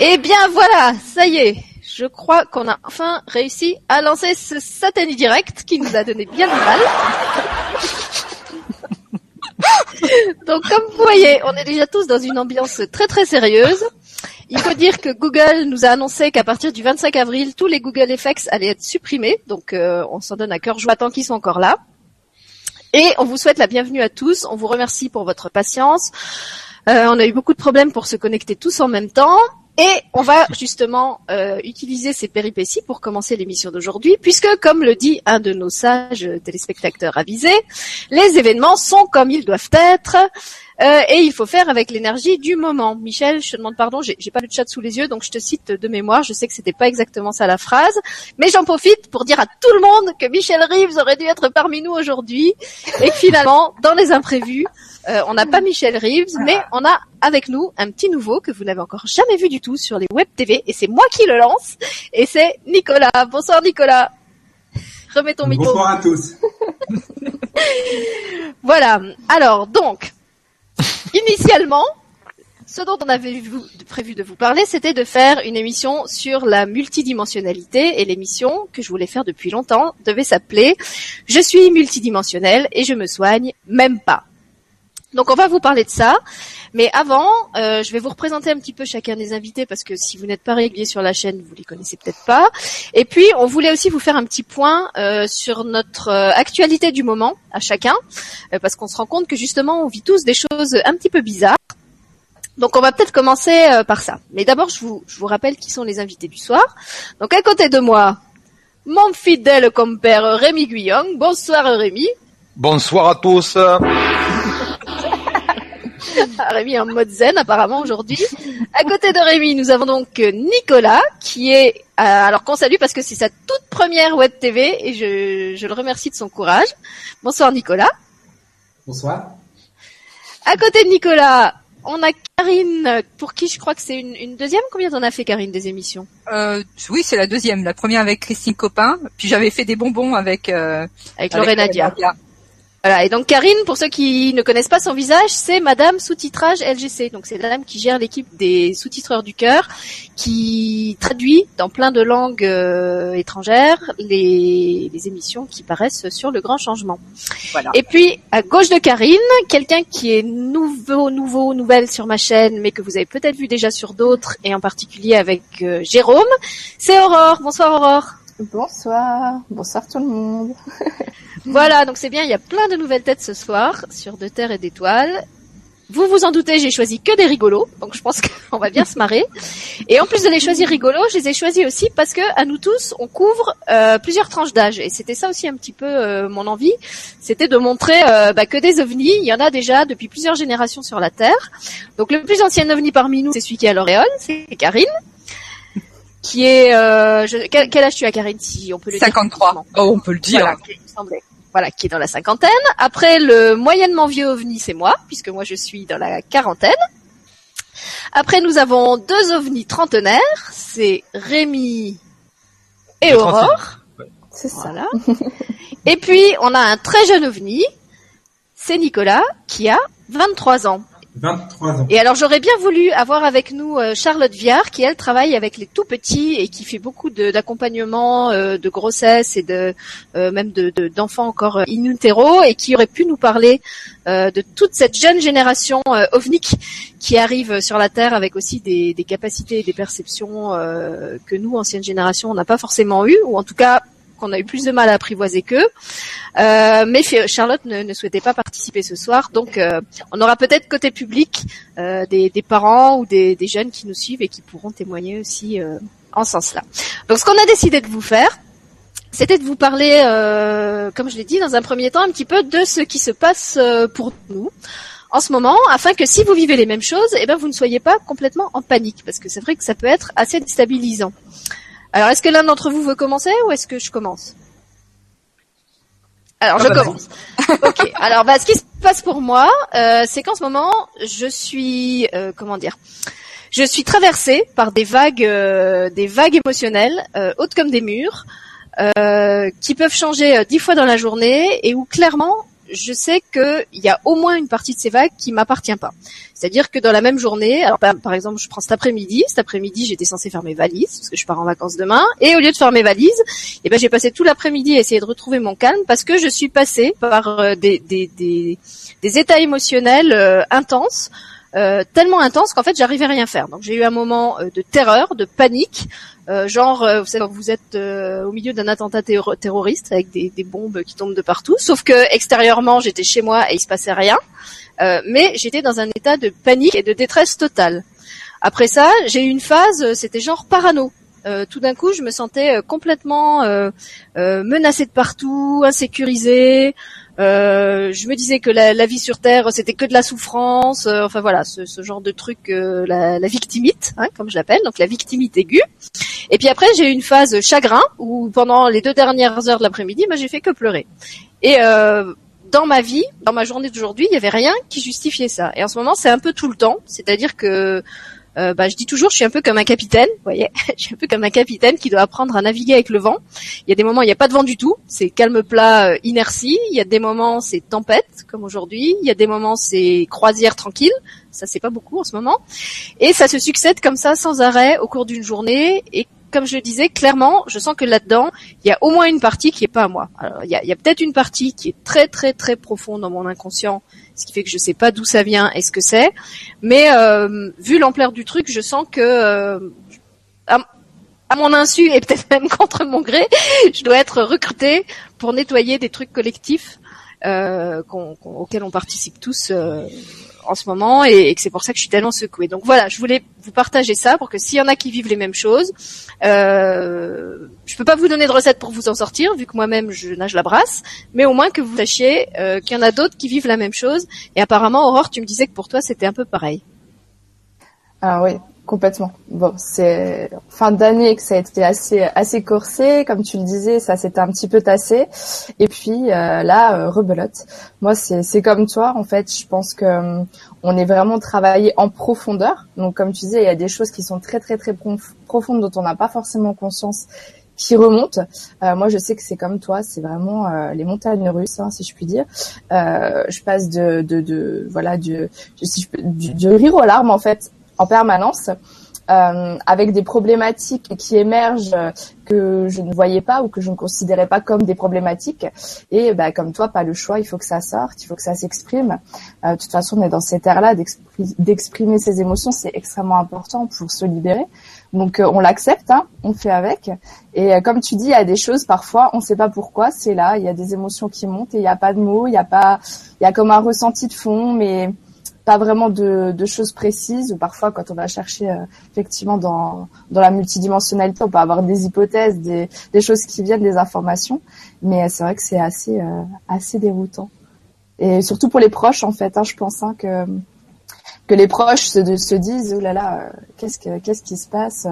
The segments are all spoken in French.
Eh bien voilà, ça y est. Je crois qu'on a enfin réussi à lancer ce satané direct qui nous a donné bien du mal. Donc comme vous voyez, on est déjà tous dans une ambiance très très sérieuse. Il faut dire que Google nous a annoncé qu'à partir du 25 avril, tous les Google Effects allaient être supprimés. Donc euh, on s'en donne à cœur joie tant qu'ils sont encore là. Et on vous souhaite la bienvenue à tous. On vous remercie pour votre patience. Euh, on a eu beaucoup de problèmes pour se connecter tous en même temps. Et on va justement euh, utiliser ces péripéties pour commencer l'émission d'aujourd'hui, puisque, comme le dit un de nos sages téléspectateurs avisés, les événements sont comme ils doivent être, euh, et il faut faire avec l'énergie du moment. Michel, je te demande pardon, j'ai j'ai pas le chat sous les yeux, donc je te cite de mémoire. Je sais que c'était pas exactement ça la phrase, mais j'en profite pour dire à tout le monde que Michel Reeves aurait dû être parmi nous aujourd'hui, et que finalement, dans les imprévus, euh, on n'a pas Michel Reeves, mais on a avec nous un petit nouveau que vous n'avez encore jamais vu du tout sur les web TV, et c'est moi qui le lance, et c'est Nicolas. Bonsoir Nicolas. Remets ton micro. Bonsoir à tous. Voilà. Alors, donc, initialement, ce dont on avait vu- prévu de vous parler, c'était de faire une émission sur la multidimensionnalité et l'émission que je voulais faire depuis longtemps devait s'appeler Je suis multidimensionnel et je me soigne même pas. Donc on va vous parler de ça, mais avant, euh, je vais vous représenter un petit peu chacun des invités parce que si vous n'êtes pas régulier sur la chaîne, vous les connaissez peut-être pas. Et puis on voulait aussi vous faire un petit point euh, sur notre euh, actualité du moment à chacun, euh, parce qu'on se rend compte que justement on vit tous des choses un petit peu bizarres. Donc on va peut-être commencer euh, par ça. Mais d'abord je vous, je vous rappelle qui sont les invités du soir. Donc à côté de moi, mon fidèle compère Rémi Guyon. Bonsoir Rémi. Bonsoir à tous. Rémi en mode zen apparemment aujourd'hui. À côté de Rémi, nous avons donc euh, Nicolas qui est euh, alors qu'on salue parce que c'est sa toute première web TV et je, je le remercie de son courage. Bonsoir Nicolas. Bonsoir. À côté de Nicolas, on a Karine pour qui je crois que c'est une, une deuxième. Combien t'en as fait Karine des émissions? Euh, oui, c'est la deuxième. La première avec Christine Copin, puis j'avais fait des bonbons avec euh, Avec Lorena Dia. Voilà, et donc Karine, pour ceux qui ne connaissent pas son visage, c'est Madame sous-titrage LGC. Donc c'est la dame qui gère l'équipe des sous-titreurs du cœur, qui traduit dans plein de langues euh, étrangères les, les émissions qui paraissent sur le grand changement. Voilà. Et puis à gauche de Karine, quelqu'un qui est nouveau, nouveau, nouvelle sur ma chaîne, mais que vous avez peut-être vu déjà sur d'autres, et en particulier avec euh, Jérôme, c'est Aurore. Bonsoir Aurore. Bonsoir, bonsoir tout le monde. Voilà, donc c'est bien, il y a plein de nouvelles têtes ce soir sur De Terre et d'Étoiles. Vous vous en doutez, j'ai choisi que des rigolos, donc je pense qu'on va bien se marrer. Et en plus de les choisir rigolos, je les ai choisis aussi parce que à nous tous, on couvre euh, plusieurs tranches d'âge. Et c'était ça aussi un petit peu euh, mon envie, c'était de montrer euh, bah, que des ovnis, il y en a déjà depuis plusieurs générations sur la Terre. Donc le plus ancien ovni parmi nous, c'est celui qui est à l'Oréal, c'est Karine, qui est... Euh, je- quel, âge tu as Karine, si on peut le dire 53. Oh, on peut le dire. voilà. Voilà, qui est dans la cinquantaine. Après, le moyennement vieux ovni, c'est moi, puisque moi je suis dans la quarantaine. Après, nous avons deux ovnis trentenaires, c'est Rémi et Le Aurore. C'est ça. Voilà. et puis, on a un très jeune ovni, c'est Nicolas, qui a 23 ans. 23 ans. Et alors j'aurais bien voulu avoir avec nous euh, Charlotte Viard qui elle travaille avec les tout petits et qui fait beaucoup de- d'accompagnement euh, de grossesse et de euh, même de de- d'enfants encore in et qui aurait pu nous parler de toute cette jeune génération ovnique qui arrive sur la Terre avec aussi des, des capacités et des perceptions que nous ancienne génération on n'a pas forcément eu ou en tout cas qu'on a eu plus de mal à apprivoiser qu'eux. Euh, mais Charlotte ne, souhaitait pas participer ce soir, donc euh, on aura peut-être côté public euh, des, parents ou des, jeunes qui nous suivent et qui pourront témoigner aussi en ce sens-là. Donc ce qu'on a décidé de vous faire, c'était de vous parler, comme je l'ai dit dans un premier temps, un petit peu de ce qui se passe pour nous en ce moment, afin que si vous vivez les mêmes choses, eh ben vous ne soyez pas complètement en panique, parce que c'est vrai que ça peut être assez déstabilisant. Alors, est-ce que l'un d'entre vous veut commencer ou est-ce que je commence? Alors, Ah je bah, commence. ok. Alors, bah, ce qui se passe pour moi, euh, c'est qu'en ce moment, je suis, euh, comment dire, je suis traversée par des vagues, euh, des vagues émotionnelles euh, hautes comme des murs, euh, qui peuvent changer dix fois dans la journée et où clairement je sais qu'il y a au moins une partie de ces vagues qui m'appartient pas. C'est-à-dire que dans la même journée, alors par, exemple, je prends cet après-midi, cet après-midi, j'étais censée faire mes valises parce que je pars en vacances demain, et au lieu de faire mes valises, eh ben j'ai passé tout l'après-midi à essayer de retrouver mon calme parce que je suis passée par euh, des, des, des, des, états émotionnels euh, intenses. Euh, tellement intenses qu'en fait j'arrivais à rien faire. Donc j'ai eu un moment de terreur, de panique, genre vous savez vous êtes au milieu d'un attentat terroriste avec des, bombes qui tombent de partout, sauf que extérieurement j'étais chez moi et il se passait rien. Euh, mais j'étais dans un état de panique et de détresse totale. Après ça, j'ai eu une phase, euh, c'était genre parano. Euh, tout d'un coup, je me sentais complètement menacée de partout, insécurisée. Je me disais que la, vie sur Terre, c'était que de la souffrance. enfin voilà, ce, genre de truc, la, la, victimite, hein, comme je l'appelle, donc la victimite aiguë. Et puis après, j'ai eu une phase chagrin où pendant les deux dernières heures de l'après-midi, moi, j'ai fait que pleurer. Et dans ma vie, dans ma journée d'aujourd'hui, il n'y avait rien qui justifiait ça. Et en ce moment, c'est un peu tout le temps. C'est-à-dire que euh, bah, je dis toujours, je suis un peu comme un capitaine, vous voyez, je suis un peu comme un capitaine qui doit apprendre à naviguer avec le vent. Il y a des moments, il n'y a pas de vent du tout, c'est calme plat, euh, inertie. Il y a des moments, c'est tempête, comme aujourd'hui. Il y a des moments, c'est croisière tranquille. Ça, c'est pas beaucoup en ce moment. Et ça se succède comme ça, sans arrêt, au cours d'une journée. Et comme je le disais, clairement, je sens que là-dedans, il y a au moins une partie qui est pas à moi. Alors, il y a, peut-être une partie qui est très très très profonde dans mon inconscient, ce qui fait que je sais pas d'où ça vient et ce que c'est. Mais euh, vu l'ampleur du truc, je sens que euh, à, mon insu et peut-être même contre mon gré, je dois être recrutée pour nettoyer des trucs collectifs euh, auxquels on participe tous en ce moment et, que c'est pour ça que je suis tellement secouée. Donc voilà, je voulais vous partager ça pour que s'il y en a qui vivent les mêmes choses, euh, je peux pas vous donner de recette pour vous en sortir vu que moi-même je nage la brasse, mais au moins que vous sachiez euh, qu'il y en a d'autres qui vivent la même chose. Et apparemment, Aurore, tu me disais que pour toi c'était un peu pareil. Ah oui, Complètement. Bon, c'est fin d'année que ça a été assez assez corsé, comme tu le disais, ça s'était un petit peu tassé. Et puis euh, là, euh, rebelote. Moi, c'est c'est comme toi. En fait, je pense que euh, on est vraiment travaillé en profondeur. Donc, comme tu disais, il y a des choses qui sont très très très profondes dont on n'a pas forcément conscience qui remontent. moi, je sais que c'est comme toi, c'est vraiment les montagnes russes, hein, si je puis dire. je passe de, de, de voilà du, si je peux, du rire aux larmes en fait en permanence. Euh, avec des problématiques qui émergent que je ne voyais pas ou que je ne considérais pas comme des problématiques. Et bah, comme toi, pas le choix, il faut que ça sorte, il faut que ça s'exprime. Euh, de toute façon, on est dans cette ère-là d'exprimer ses émotions, c'est extrêmement important pour se libérer. Donc euh, on l'accepte, hein, on fait avec. Et euh, comme tu dis, il y a des choses parfois, on ne sait pas pourquoi, c'est là, il y a des émotions qui montent et il n'y a pas de mots, il y a il y a comme un ressenti de fond, mais pas vraiment de, de, choses précises. Parfois, quand on va chercher euh, effectivement dans, dans la multidimensionnalité, on peut avoir des hypothèses, des, des choses qui viennent, des informations. Mais c'est vrai que c'est assez euh, assez déroutant. Et surtout pour les proches, en fait, hein, je pense hein, que que les proches se, se disent oh là là, euh, qu'est-ce que qu'est-ce qui se passe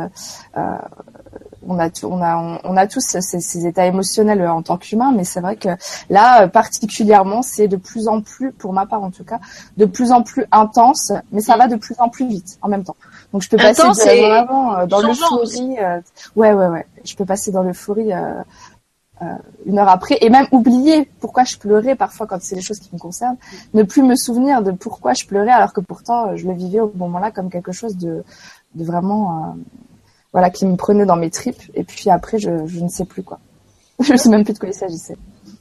on a, on a, on a tous ces, états émotionnels en tant qu'humain, mais c'est vrai que là, particulièrement, c'est de plus en plus, pour ma part en tout cas, de plus en plus intense, mais ça mm. va de plus en plus vite en même temps. Donc je peux passer vraiment euh, dans l'euphorie. Euh, ouais, ouais, ouais. Je peux passer dans l'euphorie euh, euh, une heure après et même oublier pourquoi je pleurais parfois quand c'est les choses qui me concernent, ne plus me souvenir de pourquoi je pleurais alors que pourtant je le vivais au moment-là comme quelque chose de, de vraiment voilà, qui me prenait dans mes tripes. Et puis après, je, je ne sais plus quoi. je ne sais même plus de quoi il s'agissait.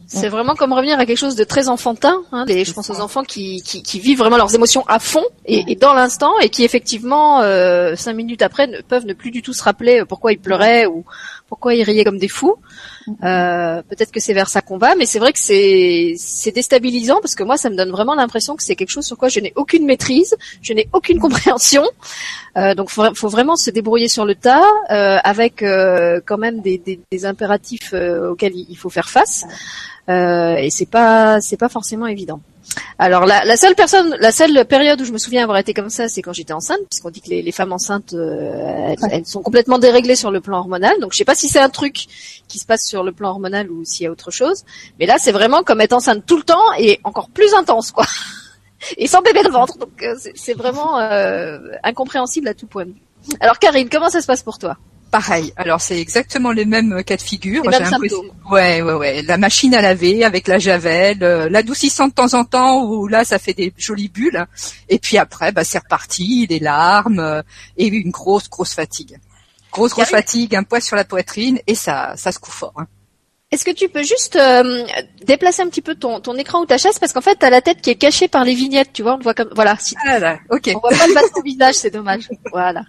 C'est vraiment comme revenir à quelque chose de très enfantin. Hein, les, je pense aux enfants qui, qui, qui, vivent vraiment leurs émotions à fond et, et dans l'instant et qui effectivement euh, cinq minutes après ne, peuvent ne plus du tout se rappeler pourquoi ils pleuraient ou pourquoi ils riaient comme des fous. Euh, Peut-être que c'est vers ça qu'on va, mais c'est vrai que c'est c'est déstabilisant parce que moi, ça me donne vraiment l'impression que c'est quelque chose sur quoi je n'ai aucune maîtrise, je n'ai aucune compréhension. Euh, donc, faut, faut vraiment se débrouiller sur le tas euh, avec euh, quand même des, des, des impératifs auxquels il faut faire face. Euh, et c'est pas c'est pas forcément évident. Alors la, la, seule personne, la seule période où je me souviens avoir été comme ça, c'est quand j'étais enceinte, puisqu'on dit que les, les femmes enceintes, euh, elles, sont complètement déréglées sur le plan hormonal. Donc je sais pas si c'est un truc qui se passe sur le plan hormonal ou s'il y a autre chose. Mais là, c'est vraiment comme être enceinte tout le temps et encore plus intense, quoi. et sans bébé de ventre. Donc euh, c'est vraiment euh, incompréhensible à tout point de vue. Alors Karine, comment ça se passe pour toi? Pareil. Alors c'est exactement les mêmes cas de figure. Les J'ai mêmes l'impression- symptômes. Ouais, ouais, ouais. La machine à laver avec la javel, euh, l'adoucissant de temps en temps où là ça fait des jolies bulles. Et puis après, bah c'est reparti, les larmes euh, et une grosse, grosse fatigue. Grosse, grosse fatigue, un poids sur la poitrine et ça, ça se coud fort. hein. Est-ce que tu peux juste euh, déplacer un petit peu ton, ton écran ou ta chaise? Parce qu'en fait t'as la tête qui est cachée par les vignettes, tu vois, on voit comme voilà, si Ah là, ok. on voit pas le bas de ton visage, c'est dommage. Voilà.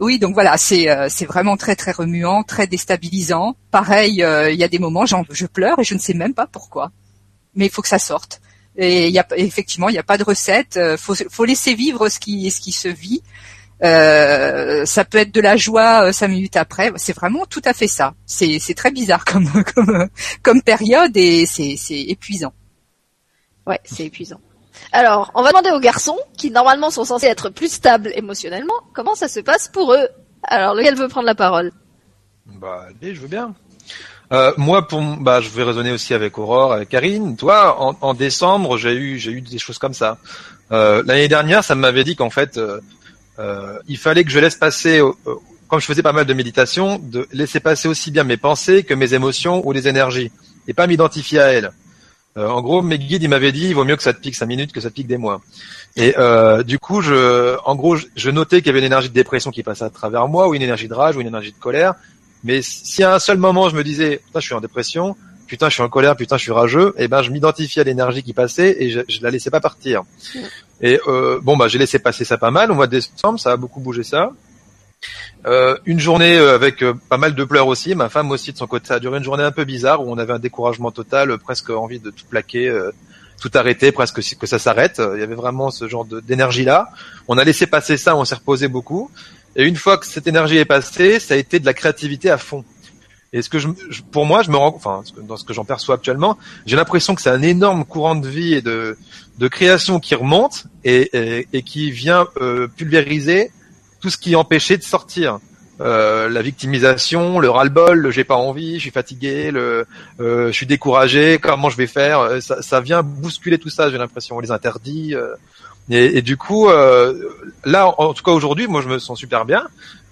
Oui, donc voilà, c'est euh, c'est vraiment très très remuant, très déstabilisant. Pareil, euh, il y a des moments, je pleure et je ne sais même pas pourquoi. Mais il faut que ça sorte. Et il y a effectivement, il n'y a pas de recette. euh, faut faut laisser vivre ce qui ce qui se vit. Ça peut être de la joie cinq minutes après. C'est vraiment tout à fait ça. C'est c'est très bizarre comme comme comme période et c'est c'est épuisant. Ouais, c'est épuisant. Alors, on va demander aux garçons, qui normalement sont censés être plus stables émotionnellement, comment ça se passe pour eux. Alors, lequel veut prendre la parole? Bah, allez, je veux bien. Euh, moi, pour, bah, je vais raisonner aussi avec Aurore, avec Karine. Toi, en, décembre, j'ai eu, des choses comme ça. Euh, L'année dernière, ça m'avait dit qu'en fait, euh, il fallait que je laisse passer, comme je faisais pas mal de méditation, de laisser passer aussi bien mes pensées que mes émotions ou les énergies, et pas m'identifier à elles. Euh, en gros, mes guides, ils m'avaient dit, il vaut mieux que ça te pique cinq minutes que ça te pique des mois. Et euh, du coup, je, en gros, je, je notais qu'il y avait une énergie de dépression qui passait à travers moi, ou une énergie de rage, ou une énergie de colère. Mais si à un seul moment je me disais, putain, je suis en dépression, putain, je suis en colère, putain, je suis rageux, et ben, je m'identifiais à l'énergie qui passait et je, je la laissais pas partir. Et euh, bon, bah, j'ai laissé passer ça pas mal. Au mois de décembre, ça a beaucoup bougé ça. Euh, une journée euh, avec euh, pas mal de pleurs aussi. Ma femme aussi de son côté, ça a duré une journée un peu bizarre où on avait un découragement total, euh, presque envie de tout plaquer, euh, tout arrêter, presque que ça s'arrête. Il y avait vraiment ce genre d'énergie là. On a laissé passer ça, on s'est reposé beaucoup. Et une fois que cette énergie est passée, ça a été de la créativité à fond. Et ce que je, je- pour moi, je me rends, enfin, dans ce que j'en perçois actuellement, j'ai l'impression que c'est un énorme courant de vie et de, de création qui remonte et, et, et qui vient pulvériser tout ce qui empêchait de sortir. Euh, la victimisation, le ras-le-bol, le j'ai pas envie, je suis fatigué, le euh, je suis découragé, comment je vais faire euh, ça, ça vient bousculer tout ça, j'ai l'impression, les interdits. euh, et, du coup, euh, là, en, tout cas aujourd'hui, moi je me sens super bien.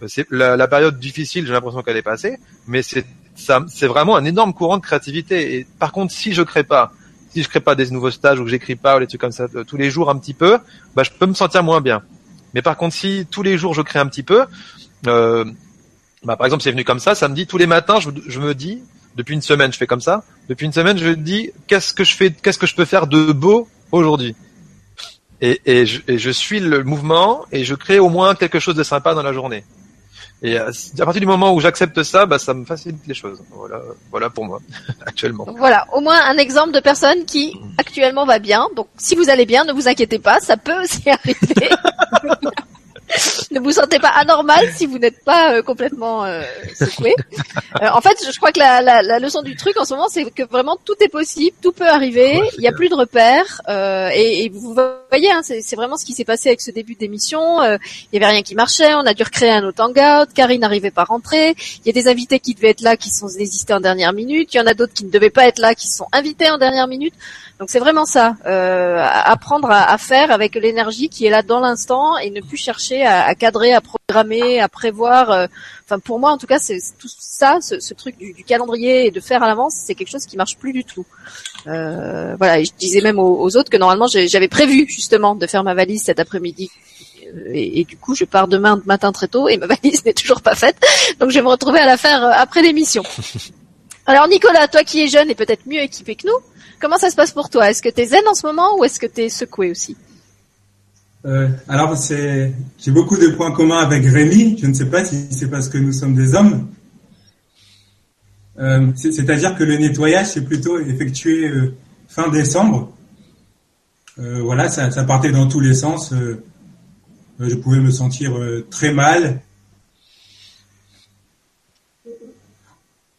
C'est la, la période difficile, j'ai l'impression qu'elle est passée, mais c'est c'est vraiment un énorme courant de créativité. Et par contre, si je crée pas, si je crée pas des nouveaux stages ou que j'écris pas ou des trucs comme ça euh, tous les jours un petit peu, bah je peux me sentir moins bien. Mais par contre, si tous les jours je crée un petit peu, euh, bah par exemple c'est venu comme ça, ça me dit tous les matins, je, me dis depuis une semaine je fais comme ça, depuis une semaine je me dis qu'est-ce que je fais, qu'est-ce que je peux faire de beau aujourd'hui? Et je suis le mouvement et je crée au moins quelque chose de sympa dans la journée. Et euh, à partir du moment où j'accepte ça, bah, ça me facilite les choses. Voilà, voilà pour moi actuellement. Voilà, au moins un exemple de personne qui actuellement va bien. Donc si vous allez bien, ne vous inquiétez pas, ça peut aussi arriver. Ne vous sentez pas anormal si vous n'êtes pas euh, complètement euh, secoué. Euh, en fait, je crois que la, la, la leçon du truc en ce moment, c'est que vraiment tout est possible, tout peut arriver. Il y a plus de repères. euh, et, et vous voyez, hein, c'est vraiment ce qui s'est passé avec ce début d'émission. Euh, il y avait rien qui marchait, on a dû recréer un autre hangout. Karine n'arrivait pas à rentrer. Il y a des invités qui devaient être là, qui sont désistés en dernière minute. Il y en a d'autres qui ne devaient pas être là, qui sont invités en dernière minute. Donc c'est vraiment ça, euh, apprendre à, à faire avec l'énergie qui est là dans l'instant et ne plus chercher à, à cadrer, à programmer, à prévoir. euh, Enfin pour moi en tout cas, c'est tout ça, ce, ce truc du, du calendrier et de faire à l'avance, c'est quelque chose qui marche plus du tout. Euh, voilà, et je disais même aux, aux autres que normalement j'avais prévu justement de faire ma valise cet après-midi. Euh, Et, et du coup, je pars demain matin très tôt et ma valise n'est toujours pas faite. Donc, je vais me retrouver à la faire euh, après l'émission. Alors, Nicolas, toi qui es jeune et peut-être mieux équipé que nous, comment ça se passe pour toi? Est-ce que t'es zen en ce moment ou est-ce que t'es secoué aussi? Euh, alors, c'est, j'ai beaucoup de points communs avec Rémi. Je ne sais pas si c'est parce que nous sommes des hommes. Euh, c'est- c'est-à-dire que le nettoyage c'est plutôt effectué euh, fin décembre. Voilà, ça, partait dans tous les sens. Je pouvais me sentir très mal.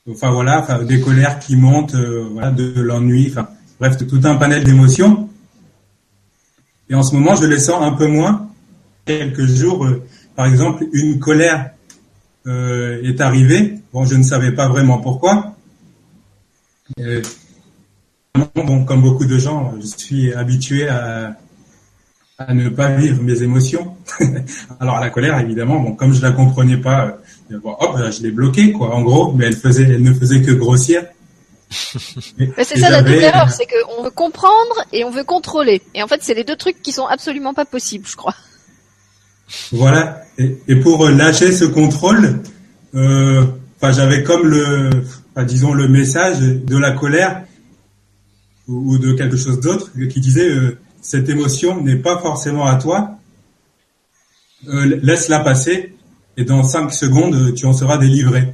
Enfin voilà, des colères qui montent, euh, voilà, de l'ennui, bref, tout un panel d'émotions. Et en ce moment, je les sens un peu moins. Quelques jours, euh, par exemple, une colère euh, est arrivée. Bon, je ne savais pas vraiment pourquoi. Bon, comme beaucoup de gens, je suis habitué à, ne pas vivre mes émotions. Alors la colère, évidemment, comme je la comprenais pas, bon, hop, je l'ai bloquée, quoi, en gros, mais elle faisait, elle ne faisait que grossir. Mais c'est ça la double erreur, c'est qu'on veut comprendre et on veut contrôler. Et en fait, c'est les deux trucs qui sont absolument pas possibles, je crois. Voilà. Et, et pour lâcher ce contrôle, euh, j'avais comme le, disons le message de la colère ou, ou de quelque chose d'autre qui disait euh, cette émotion n'est pas forcément à toi. Euh, Laisse-la passer et dans cinq secondes tu en seras délivré.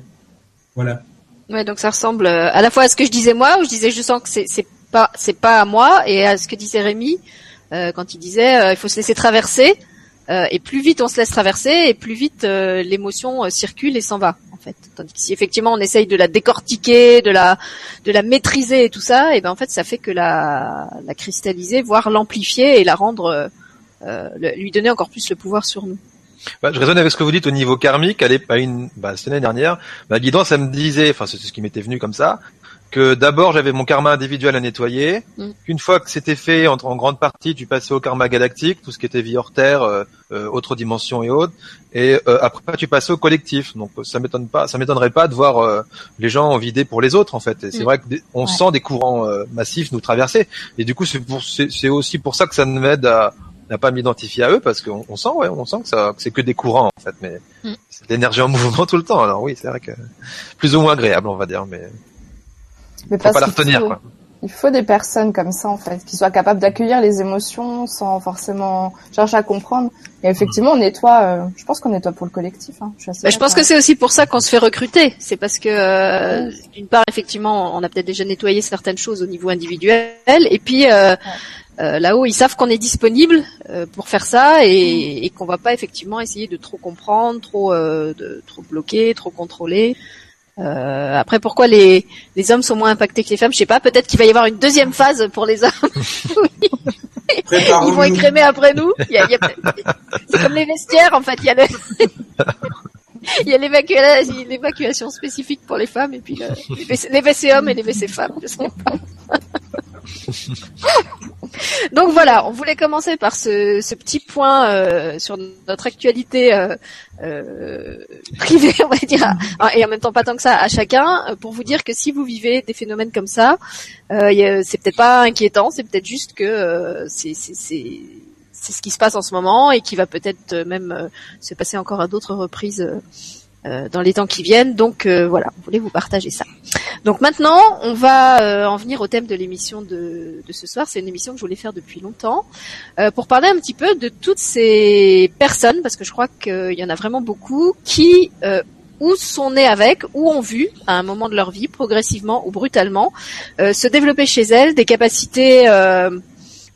Voilà. Ouais, donc ça ressemble euh, à la fois à ce que je disais moi, où je disais je sens que c'est pas c'est pas à moi, et à ce que disait Rémi euh, quand il disait euh, il faut se laisser traverser, euh, et plus vite on se laisse traverser, et plus vite euh, l'émotion euh, circule et s'en va en fait. Tandis que si effectivement on essaye de la décortiquer, de la de la maîtriser et tout ça, et ben en fait ça fait que la la cristalliser, voire l'amplifier et la rendre le- lui donner encore plus le pouvoir sur nous. Bah, je raisonne avec ce que vous dites au niveau karmique. Elle est à une, bah, cette année dernière, ma guidance, ça me disait, enfin, c'est ce qui m'était venu comme ça, que d'abord j'avais mon karma individuel à nettoyer, Mm. qu'une fois que c'était fait, en, en grande partie, tu passais au karma galactique, tout ce qui était vie hors terre, euh, euh, autres dimensions et autres, et euh, après tu passais au collectif. Donc ça m'étonne pas, ça m'étonnerait pas de voir euh, les gens vider pour les autres en fait. Et c'est Mm. vrai que des- on Ouais. sent des courants euh, massifs nous traverser, et du coup c'est pour, c'est, c'est aussi pour ça que ça m'aide à à pas m'identifier à eux parce qu'on on sent ouais on sent que ça que c'est que des courants en fait mais Mm. c'est de l'énergie en mouvement tout le temps alors oui c'est vrai que plus ou moins agréable on va dire mais Mais faut pas la retenir faut- quoi Il faut des personnes comme ça en fait, qui soient capables d'accueillir les émotions sans forcément chercher à comprendre. Et effectivement, on nettoie. euh, je pense qu'on nettoie pour le collectif. Hein. Je, suis assez Bah, je pense que c'est aussi pour ça qu'on se fait recruter. C'est parce que euh, d'une part, effectivement, on a peut-être déjà nettoyé certaines choses au niveau individuel, et puis euh, euh, là-haut, ils savent qu'on est disponible euh, pour faire ça et, et qu'on va pas effectivement essayer de trop comprendre, trop euh, de trop bloquer, trop contrôler. Euh, après, pourquoi les, les hommes sont moins impactés que les femmes? Je sais pas. Peut-être qu'il va y avoir une deuxième phase pour les hommes. Ils vont écrémer après nous. Il y a- il y a peut-être- C'est comme les vestiaires, en fait. Il y a le... Il y a l'évacua- l'évacuation spécifique pour les femmes et puis le- les, WC, hommes et les WC femmes. je sais pas. Donc voilà, on voulait commencer par ce, petit point euh, sur notre actualité euh, euh, privée, on va dire, et en même temps pas tant que ça à chacun, euh, pour vous dire que si vous vivez des phénomènes comme ça, euh, c'est peut-être pas inquiétant, c'est peut-être juste que euh, c'est c'est- ce qui se passe en ce moment et qui va peut-être euh, même euh, se passer encore à d'autres reprises euh, dans les temps qui viennent. Donc voilà, on voulait vous partager ça. Donc maintenant, on va en venir au thème de l'émission de, ce soir. C'est une émission que je voulais faire depuis longtemps pour parler un petit peu de toutes ces personnes, parce que je crois qu'il y en a vraiment beaucoup qui ou sont nés avec, ou ont vu, à un moment de leur vie, progressivement ou brutalement, se développer chez elles des capacités,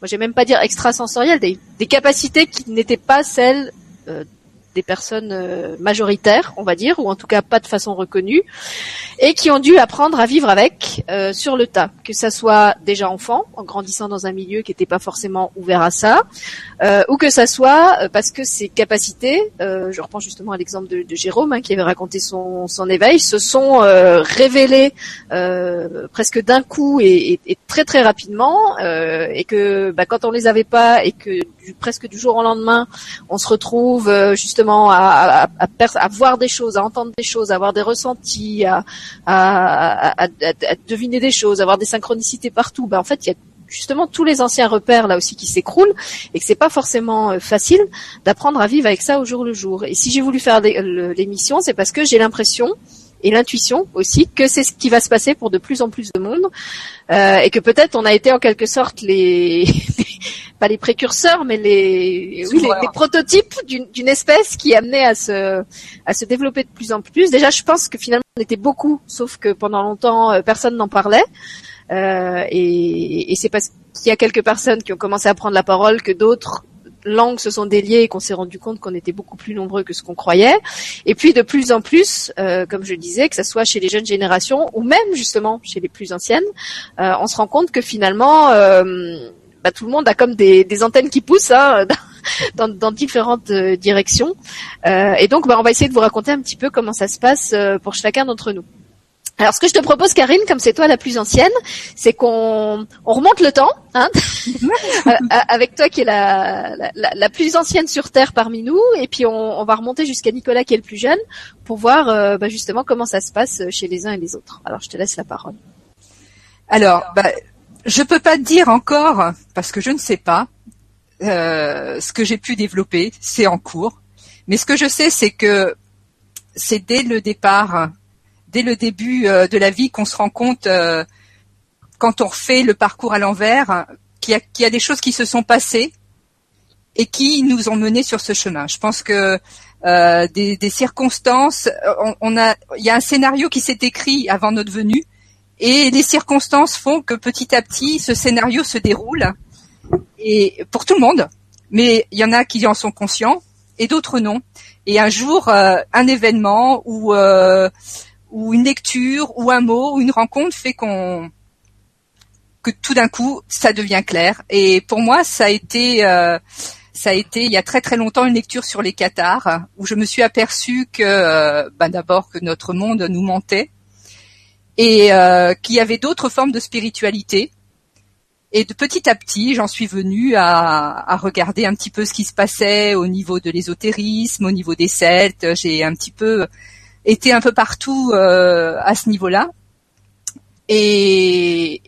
moi j'ai même pas dire extrasensorielles, des, capacités qui n'étaient pas celles euh, des personnes euh, majoritaires, on va dire, ou en tout cas pas de façon reconnue, et qui ont dû apprendre à vivre avec euh, sur le tas, que ça soit déjà enfant, en grandissant dans un milieu qui n'était pas forcément ouvert à ça, euh, ou que ça soit parce que ces capacités, je reprends justement à l'exemple de, Jérôme hein, qui avait raconté son, éveil, se sont révélées presque d'un coup et, très très rapidement, et que bah, quand on les avait pas et que du, presque du jour au lendemain, on se retrouve euh, justement à, à, à, à voir des choses, à entendre des choses, à avoir des ressentis, à, à, deviner des choses, à avoir des synchronicités partout. Bah, en fait, il y a justement tous les anciens repères là aussi qui s'écroulent et que c'est pas forcément euh, facile d'apprendre à vivre avec ça au jour le jour. Et si j'ai voulu faire le- l'émission, c'est parce que j'ai l'impression et l'intuition aussi que c'est ce qui va se passer pour de plus en plus de monde euh, et que peut-être on a été en quelque sorte les pas les précurseurs mais les oui, les, prototypes d'une d'une espèce qui amenait à se à se développer de plus en plus. Déjà, je pense que finalement on était beaucoup, sauf que pendant longtemps euh, personne n'en parlait. Euh, et, et c'est parce qu'il y a quelques personnes qui ont commencé à prendre la parole que d'autres langues se sont déliées et qu'on s'est rendu compte qu'on était beaucoup plus nombreux que ce qu'on croyait. Et puis de plus en plus, euh, comme je disais, que ce soit chez les jeunes générations ou même justement chez les plus anciennes, euh, on se rend compte que finalement, euh, bah, tout le monde a comme des, antennes qui poussent hein, dans, différentes directions. Et donc, bah, on va essayer de vous raconter un petit peu comment ça se passe pour chacun d'entre nous. Alors, ce que je te propose, Karine, comme c'est toi la plus ancienne, c'est qu'on on remonte le temps, hein, euh, avec toi qui est la, la, la, plus ancienne sur Terre parmi nous, et puis on, on va remonter jusqu'à Nicolas qui est le plus jeune, pour voir euh, bah, justement comment ça se passe chez les uns et les autres. Alors, je te laisse la parole. Alors, bah, je peux pas te dire encore parce que je ne sais pas euh, ce que j'ai pu développer. C'est en cours, mais ce que je sais, c'est que c'est dès le départ dès le début euh, de la vie qu'on se rend compte, euh, quand on refait le parcours à l'envers, qu'il y, a, des choses qui se sont passées et qui nous ont menés sur ce chemin. Je pense que euh, des, circonstances, il y a un scénario qui s'est écrit avant notre venue, et les circonstances font que petit à petit, ce scénario se déroule, et pour tout le monde. Mais il y en a qui en sont conscients et d'autres non. Et un jour, un événement où ou une lecture ou un mot ou une rencontre fait qu'on que tout d'un coup ça devient clair. Et pour moi, ça a été euh, ça a été il y a très très longtemps une lecture sur les cathares où je me suis aperçue que ben d'abord que notre monde nous mentait et euh, qu'il y avait d'autres formes de spiritualité. Et de petit à petit, j'en suis venue à, à, regarder un petit peu ce qui se passait au niveau de l'ésotérisme, au niveau des Celtes. J'ai un petit peu était un peu partout euh, à ce niveau-là. Et,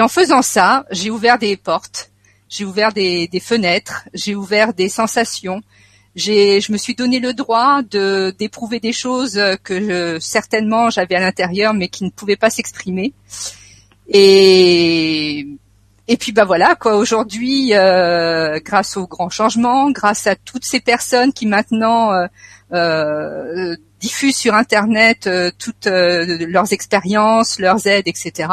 en faisant ça, j'ai ouvert des portes, j'ai ouvert des, fenêtres, j'ai ouvert des sensations. Je me suis donné le droit de d'éprouver des choses que certainement j'avais à l'intérieur, mais qui ne pouvaient pas s'exprimer. Et et puis bah voilà quoi. Aujourd'hui, euh, grâce au grand changement, grâce à toutes ces personnes qui maintenant euh, diffusent sur Internet euh, toutes euh, leurs expériences, leurs aides, etc.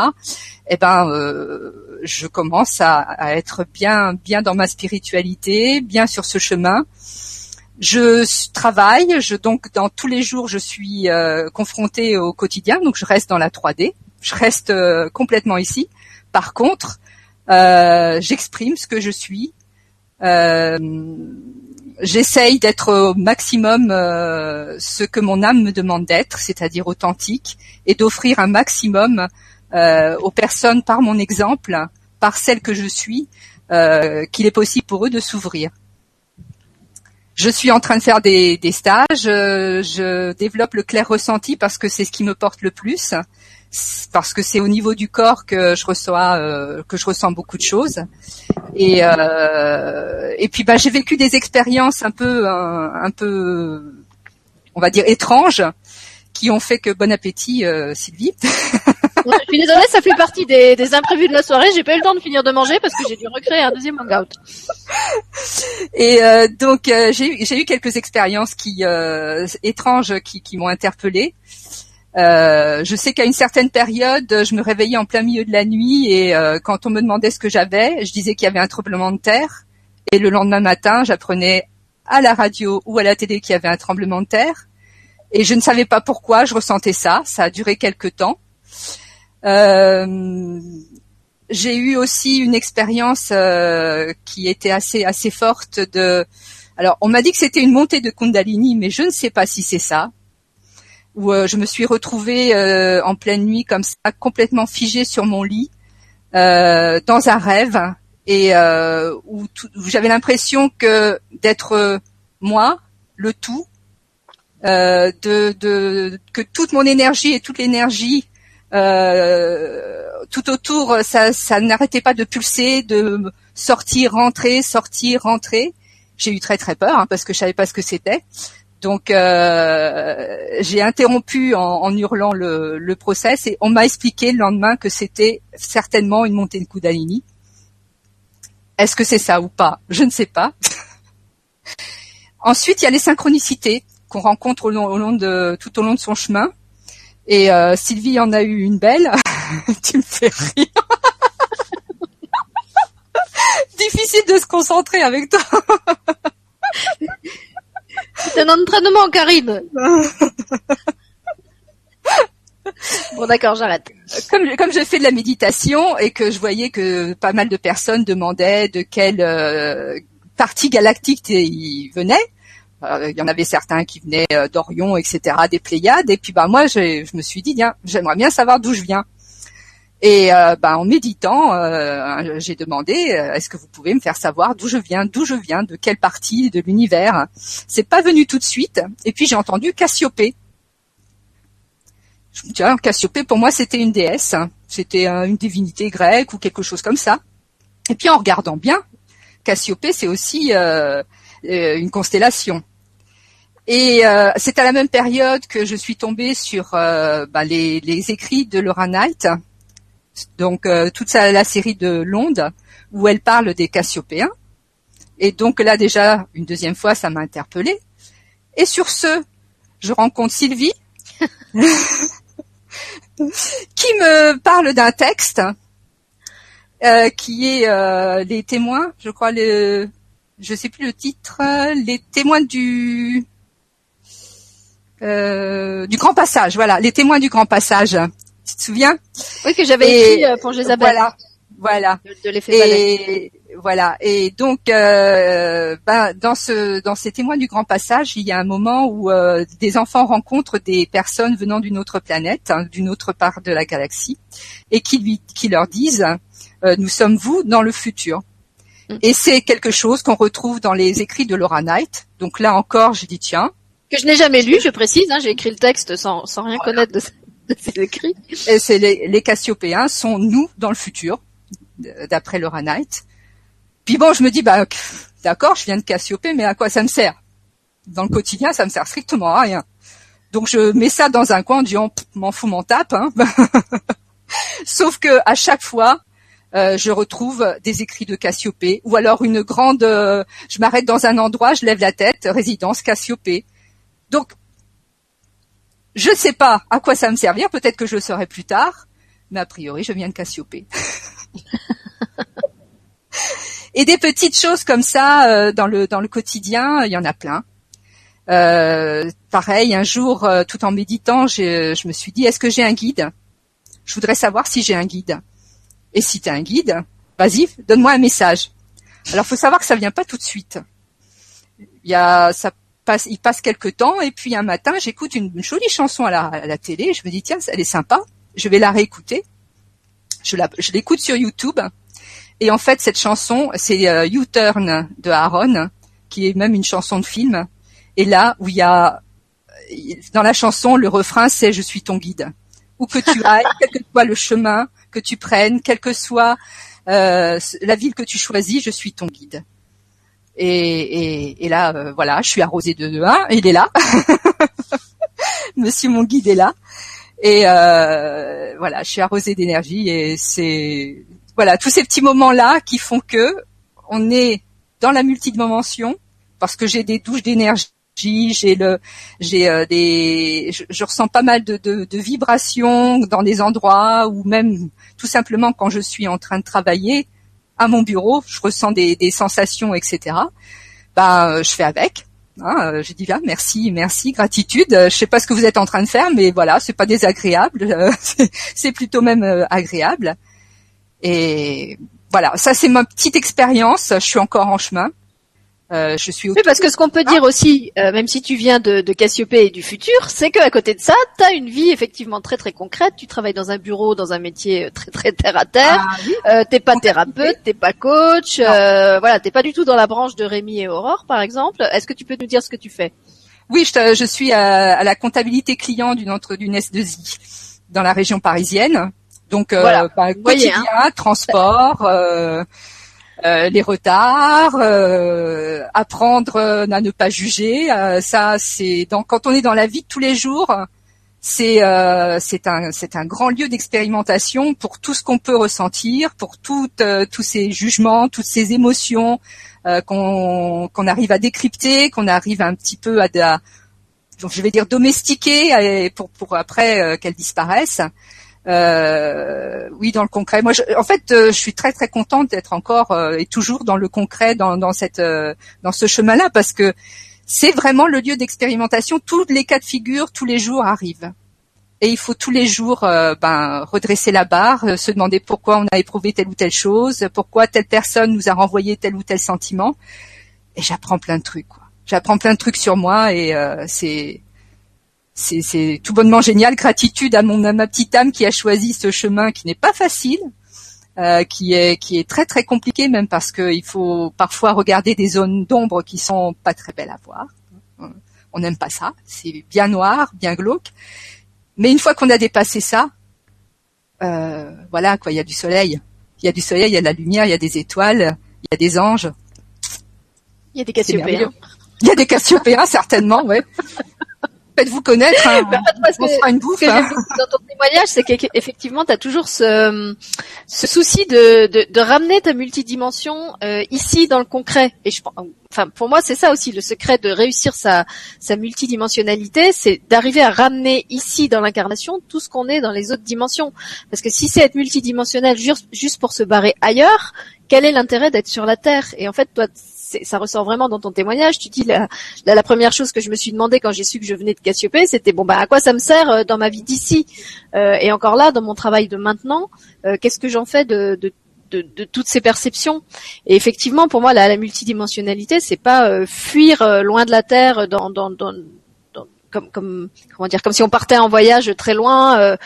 Eh ben, euh, je commence à, être bien, bien dans ma spiritualité, bien sur ce chemin. Je travaille, je donc dans tous les jours, je suis confrontée au quotidien, donc je reste dans la 3D, je reste complètement ici. Par contre, j'exprime ce que je suis. J'essaye d'être au maximum euh, ce que mon âme me demande d'être, c'est-à-dire authentique, et d'offrir un maximum euh, aux personnes par mon exemple, par celle que je suis, euh, qu'il est possible pour eux de s'ouvrir. Je suis en train de faire des, des stages, je développe le clair ressenti parce que c'est ce qui me porte le plus parce que c'est au niveau du corps que je reçois euh, que je ressens beaucoup de choses et euh, et puis bah j'ai vécu des expériences un peu un, peu on va dire étranges qui ont fait que bon appétit euh, Sylvie. je suis désolée, ça fait partie des, des imprévus de la soirée. J'ai pas eu le temps de finir de manger parce que j'ai dû recréer un deuxième hangout. Et donc j'ai eu j'ai eu quelques expériences qui étranges qui, qui m'ont interpellée. Euh, je sais qu'à une certaine période, je me réveillais en plein milieu de la nuit et euh, quand on me demandait ce que j'avais, je disais qu'il y avait un tremblement de terre. Et le lendemain matin, j'apprenais à la radio ou à la télé qu'il y avait un tremblement de terre. Et je ne savais pas pourquoi je ressentais ça. Ça a duré quelques temps. Euh, j'ai eu aussi une expérience qui était assez assez forte de. Alors, on m'a dit que c'était une montée de Kundalini, mais je ne sais pas si c'est ça où euh, je me suis retrouvée euh, en pleine nuit comme ça, complètement figée sur mon lit, euh, dans un rêve, et où, j'avais l'impression que d'être moi, le tout, de, de, que toute mon énergie et toute l'énergie tout autour, ça, ça n'arrêtait pas de pulser, de sortir, rentrer, sortir, rentrer. J'ai eu très très peur hein, parce que je savais pas ce que c'était. Donc euh, j'ai interrompu en, hurlant le, le, process et on m'a expliqué le lendemain que c'était certainement une montée de Kundalini. Est-ce que c'est ça ou pas? Je ne sais pas. Ensuite, il y a les synchronicités qu'on rencontre au long, de tout au long de son chemin. Et euh, Sylvie en a eu une belle. tu me fais rire. Difficile de se concentrer avec toi. C'est un entraînement, Karine. bon, d'accord, j'arrête. Comme, comme je fais de la méditation et que je voyais que pas mal de personnes demandaient de quelle euh, partie galactique ils venaient, Euh, Il y en avait certains qui venaient euh, d'Orion, etc., des Pléiades. Et puis bah moi, j'ai- je me suis dit, tiens, j'aimerais bien savoir d'où je viens. Et euh, bah, en méditant, euh, j'ai demandé, euh, est-ce que vous pouvez me faire savoir d'où je viens, d'où je viens, de quelle partie de l'univers? C'est pas venu tout de suite. Et puis j'ai entendu Cassiopée. Je me dis, tiens, Cassiopée, pour moi, c'était une déesse. C'était euh, une divinité grecque ou quelque chose comme ça. Et puis en regardant bien, Cassiopée, c'est aussi euh, euh, une constellation. Et euh, c'est à la même période que je suis tombée sur euh, bah, les, les écrits de Laura Knight, donc euh, toute sa- la série de Londe, où elle parle des Cassiopéens. Et donc là déjà, une deuxième fois, ça m'a interpellée. Et sur ce, je rencontre Sylvie, qui me parle d'un texte euh, qui est euh, les témoins, je crois le, je sais plus le titre, les témoins du euh, du grand passage, voilà, les témoins du grand passage. Tu te souviens Oui, que j'avais écrit euh, pour Jézabel. Voilà, voilà. De, de. Et voilà. Et donc, euh, ben, dans ce, dans ces témoins du grand passage, il y a un moment où euh, des enfants rencontrent des personnes venant d'une autre planète, hein, d'une autre part de la galaxie, et qui lui, qui leur disent, euh, nous sommes vous dans le futur. Mm. Et c'est quelque chose qu'on retrouve dans les écrits de Laura Knight. Donc là encore, j'ai dit tiens, Que je n'ai jamais lu, je précise. Hein, J'ai écrit le texte sans, sans rien connaître de, de ses écrits. Et c'est les, les Cassiopéens sont nous dans le futur, d- d'après Laura Knight. Puis bon, je me dis, bah, d'accord, je viens de Cassiopée, mais à quoi ça me sert? Dans le quotidien, ça me sert strictement à rien. Donc je mets ça dans un coin en disant, m'en fous, m'en tape. Hein. Sauf que à chaque fois, euh, je retrouve des écrits de Cassiopée, ou alors une grande, euh, je m'arrête dans un endroit, je lève la tête, résidence Cassiopée. Donc je ne sais pas à quoi ça va me servir, peut-être que je le saurai plus tard, mais a priori, je viens de Cassiopée. Et des petites choses comme ça euh, dans le dans le quotidien, il y en a plein. Euh, pareil, un jour, euh, tout en méditant, je, je me suis dit, est-ce que j'ai un guide? Je voudrais savoir si j'ai un guide. Et si tu as un guide, vas-y, donne-moi un message. Alors, faut savoir que ça vient pas tout de suite. Il y a, ça passe, il passe quelques temps, et puis un matin, j'écoute une, jolie chanson à la, télé. Je me dis, tiens, elle est sympa. Je vais la réécouter. Je la, je l'écoute sur YouTube. Et en fait, cette chanson, c'est euh, U-Turn de Aaron, qui est même une chanson de film. Et là, où il y a, dans la chanson, le refrain, c'est Je suis ton guide. Où que tu ailles, quel que soit le chemin que tu prennes, quelle que soit euh, la ville que tu choisis, je suis ton guide. Et, et, et là, euh, voilà, je suis arrosée de un, il est là. Monsieur mon guide est là. Et euh, voilà, je suis arrosée d'énergie et c'est voilà tous ces petits moments là qui font que on est dans la multidimension parce que j'ai des douches d'énergie, j'ai le, j'ai euh, des, je, je ressens pas mal de, de, de vibrations dans des endroits ou même tout simplement quand je suis en train de travailler à mon bureau, je ressens des, sensations, etc. Ben, euh, je fais avec. Hein, euh, je dis là, merci, merci, gratitude. Euh, Je sais pas ce que vous êtes en train de faire, mais voilà, c'est pas désagréable, c'est- plutôt même agréable. Et voilà, ça c'est ma petite expérience. Je suis encore en chemin. Euh, je suis Oui, parce que ce qu'on peut dire aussi, euh, même si tu viens de, de Cassiopée et du futur, c'est qu'à côté de ça, tu as une vie effectivement très très concrète. Tu travailles dans un bureau, dans un métier euh, très très terre à terre. Ah oui. Euh, t'es pas thérapeute, t'es pas coach, euh, voilà, t'es pas du tout dans la branche de Rémi et Aurore, par exemple. Est-ce que tu peux nous dire ce que tu fais? Oui, je, je suis à, à la comptabilité client d'une entre d'une S2I dans la région parisienne. Donc euh, Voilà. bah, Vous voyez, quotidien, transport, euh, les retards, euh, apprendre euh, à ne pas juger. euh, ça, c'est dans, quand on est dans la vie de tous les jours, c'est c'est un c'est un grand lieu d'expérimentation pour tout ce qu'on peut ressentir, pour euh, tous ces jugements, toutes ces émotions qu'on qu'on arrive à décrypter, qu'on arrive un petit peu à, à donc je vais dire domestiquer pour pour après qu'elles disparaissent. Euh, oui, dans le concret. Moi, je, en fait, euh, je suis très très contente d'être encore euh, et toujours dans le concret, dans, dans cette euh, dans ce chemin-là, parce que c'est vraiment le lieu d'expérimentation. Tous les cas de figure, tous les jours arrivent. Et il faut tous les jours euh, ben, redresser la barre, euh, se demander pourquoi on a éprouvé telle ou telle chose, pourquoi telle personne nous a renvoyé tel ou tel sentiment. Et j'apprends plein de trucs. J'apprends plein de trucs sur moi et c'est c'est tout bonnement génial. Gratitude à mon à ma petite âme qui a choisi ce chemin qui n'est pas facile, euh, qui est qui est très très compliqué même parce qu'il faut parfois regarder des zones d'ombre qui sont pas très belles à voir. On n'aime pas ça, c'est bien noir, bien glauque. Mais une fois qu'on a dépassé ça, euh, voilà quoi, il y a du soleil, il y a du soleil, il y a de la lumière, il y a des étoiles, il y a des anges. Il y a des Cassiopéens. Il y a des Cassiopéens certainement, ouais. Faites-vous connaître. Hein. Bah, on fera une bouffe. Hein. Dans ton témoignage, c'est qu'effectivement, tu as toujours ce, ce souci de, de, de, ramener ta multidimension euh, ici dans le concret. Et je, enfin, pour moi, c'est ça aussi le secret de réussir sa, sa multidimensionnalité, c'est d'arriver à ramener ici dans l'incarnation tout ce qu'on est dans les autres dimensions. Parce que si c'est être multidimensionnel juste, juste pour se barrer ailleurs, quel est l'intérêt d'être sur la Terre? Et en fait, toi, ça ressort vraiment dans ton témoignage. Tu dis la, la, première chose que je me suis demandé quand j'ai su que je venais de Cassiopée, c'était bon bah à quoi ça me sert euh, dans ma vie d'ici euh, Et encore là, dans mon travail de maintenant, euh, qu'est-ce que j'en fais de, de de, de, toutes ces perceptions? Et effectivement, pour moi, la, la multidimensionnalité, c'est pas fuir loin de la Terre dans, dans, dans, comme, comme comment dire, comme si on partait en voyage très loin euh,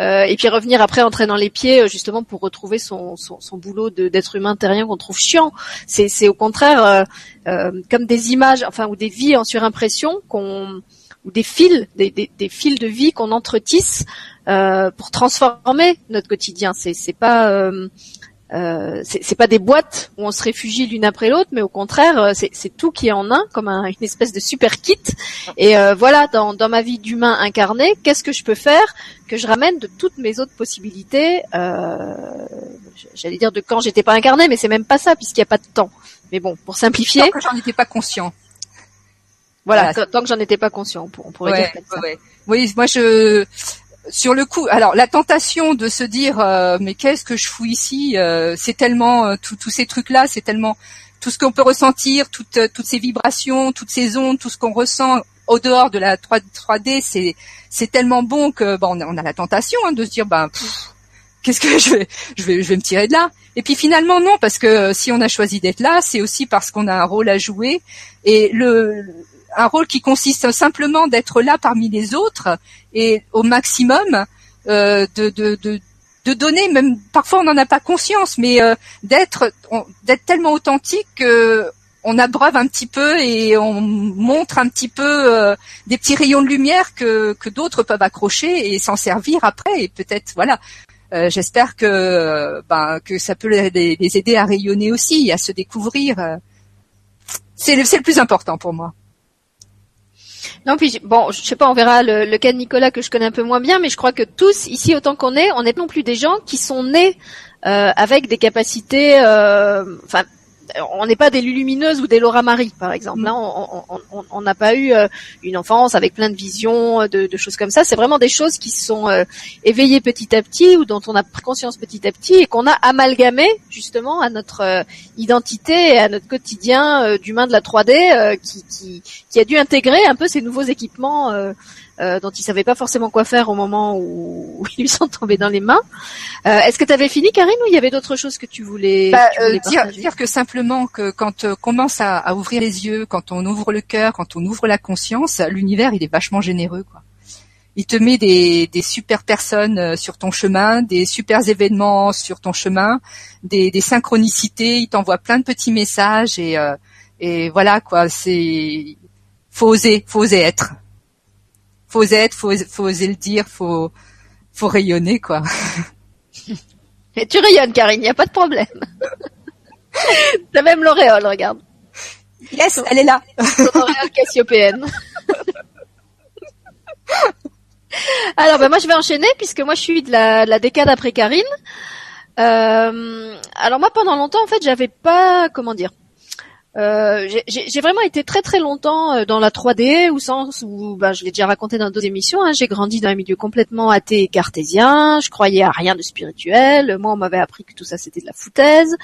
euh, et puis revenir après en traînant les pieds euh, justement pour retrouver son, son, son boulot d'être humain terrien qu'on trouve chiant. C'est au contraire comme des images, enfin ou des vies en surimpression qu'on ou des fils, des, des, des fils de vie qu'on entretisse pour transformer notre quotidien. C'est pas euh, c'est pas des boîtes où on se réfugie l'une après l'autre, mais au contraire, euh, c'est tout qui est en un, comme une espèce de super kit. Et euh, voilà, dans, dans ma vie d'humain incarné, qu'est-ce que je peux faire que je ramène de toutes mes autres possibilités euh, J'allais dire de quand j'étais pas incarné, mais c'est même pas ça, puisqu'il n'y a pas de temps. Mais bon, pour simplifier. Tant que j'en étais pas conscient. Voilà, tant que j'en étais pas conscient, on pourrait dire ça. Oui, moi je sur le coup, alors la tentation de se dire euh, mais qu'est-ce que je fous ici euh, C'est tellement euh, tous ces trucs là, c'est tellement tout ce qu'on peut ressentir, toutes toutes ces vibrations, toutes ces ondes, tout ce qu'on ressent au dehors de la 3, d c'est c'est tellement bon que bon on a, la tentation hein, de se dire ben qu'est-ce que je vais je vais je vais me tirer de là. Et puis finalement non parce que si on a choisi d'être là, c'est aussi parce qu'on a un rôle à jouer et le un rôle qui consiste simplement d'être là parmi les autres et au maximum euh, de, de, de, de, donner, même parfois on n'en a pas conscience, mais euh, d'être d'être tellement authentique que on abreuve un petit peu et on montre un petit peu euh, des petits rayons de lumière que, que d'autres peuvent accrocher et s'en servir après et peut-être voilà. Euh, j'espère que ben, que ça peut les, les, aider à rayonner aussi, à se découvrir. C'est le, le plus important pour moi. Non, puis bon, je sais pas, on verra le, cas de Nicolas que je connais un peu moins bien, mais je crois que tous ici, autant qu'on est, on n'est non plus des gens qui sont nés euh, avec des capacités, euh, enfin, on n'est pas des lumineuses ou des Laura Marie, par exemple. Là, on n'a pas eu euh, une enfance avec plein de visions, de, de choses comme ça. C'est vraiment des choses qui sont euh, éveillées petit à petit ou dont on a pris conscience petit à petit et qu'on a amalgamé justement à notre euh, identité et à notre quotidien d'humain de la 3D qui, qui, qui, a dû intégrer un peu ces nouveaux équipements euh, dont il savait pas forcément quoi faire au moment où, ils lui sont tombés dans les mains. Euh, Est-ce que tu avais fini, Karine, ou il y avait d'autres choses que tu voulais, bah, euh, dire, dire, que simplement que quand on commence à, à, ouvrir les yeux, quand on ouvre le cœur, quand on ouvre la conscience, l'univers il est vachement généreux, quoi. Il te met des, des, super personnes euh, sur ton chemin, des super événements sur ton chemin, des, des synchronicités. Il t'envoie plein de petits messages et, euh, et voilà quoi. C'est faut oser, faut oser être faut être, faut, faut oser le dire, faut, faut rayonner, quoi. Et tu rayonnes, Karine, y a pas de problème. T'as même l'auréole, regarde. Yes, elle est là. Ton auréole cassiopéenne. Alors, ben moi, je vais enchaîner puisque moi, je suis de la, de la décade après Karine. Euh, alors moi, pendant longtemps, en fait, j'avais pas, comment dire, euh, j'ai vraiment été très très longtemps euh, dans la 3D, au sens où, bah, je l'ai déjà raconté dans d'autres émissions, hein, j'ai grandi dans un milieu complètement athée et cartésien, je croyais à rien de spirituel, moi on m'avait appris que tout ça c'était de la foutaise.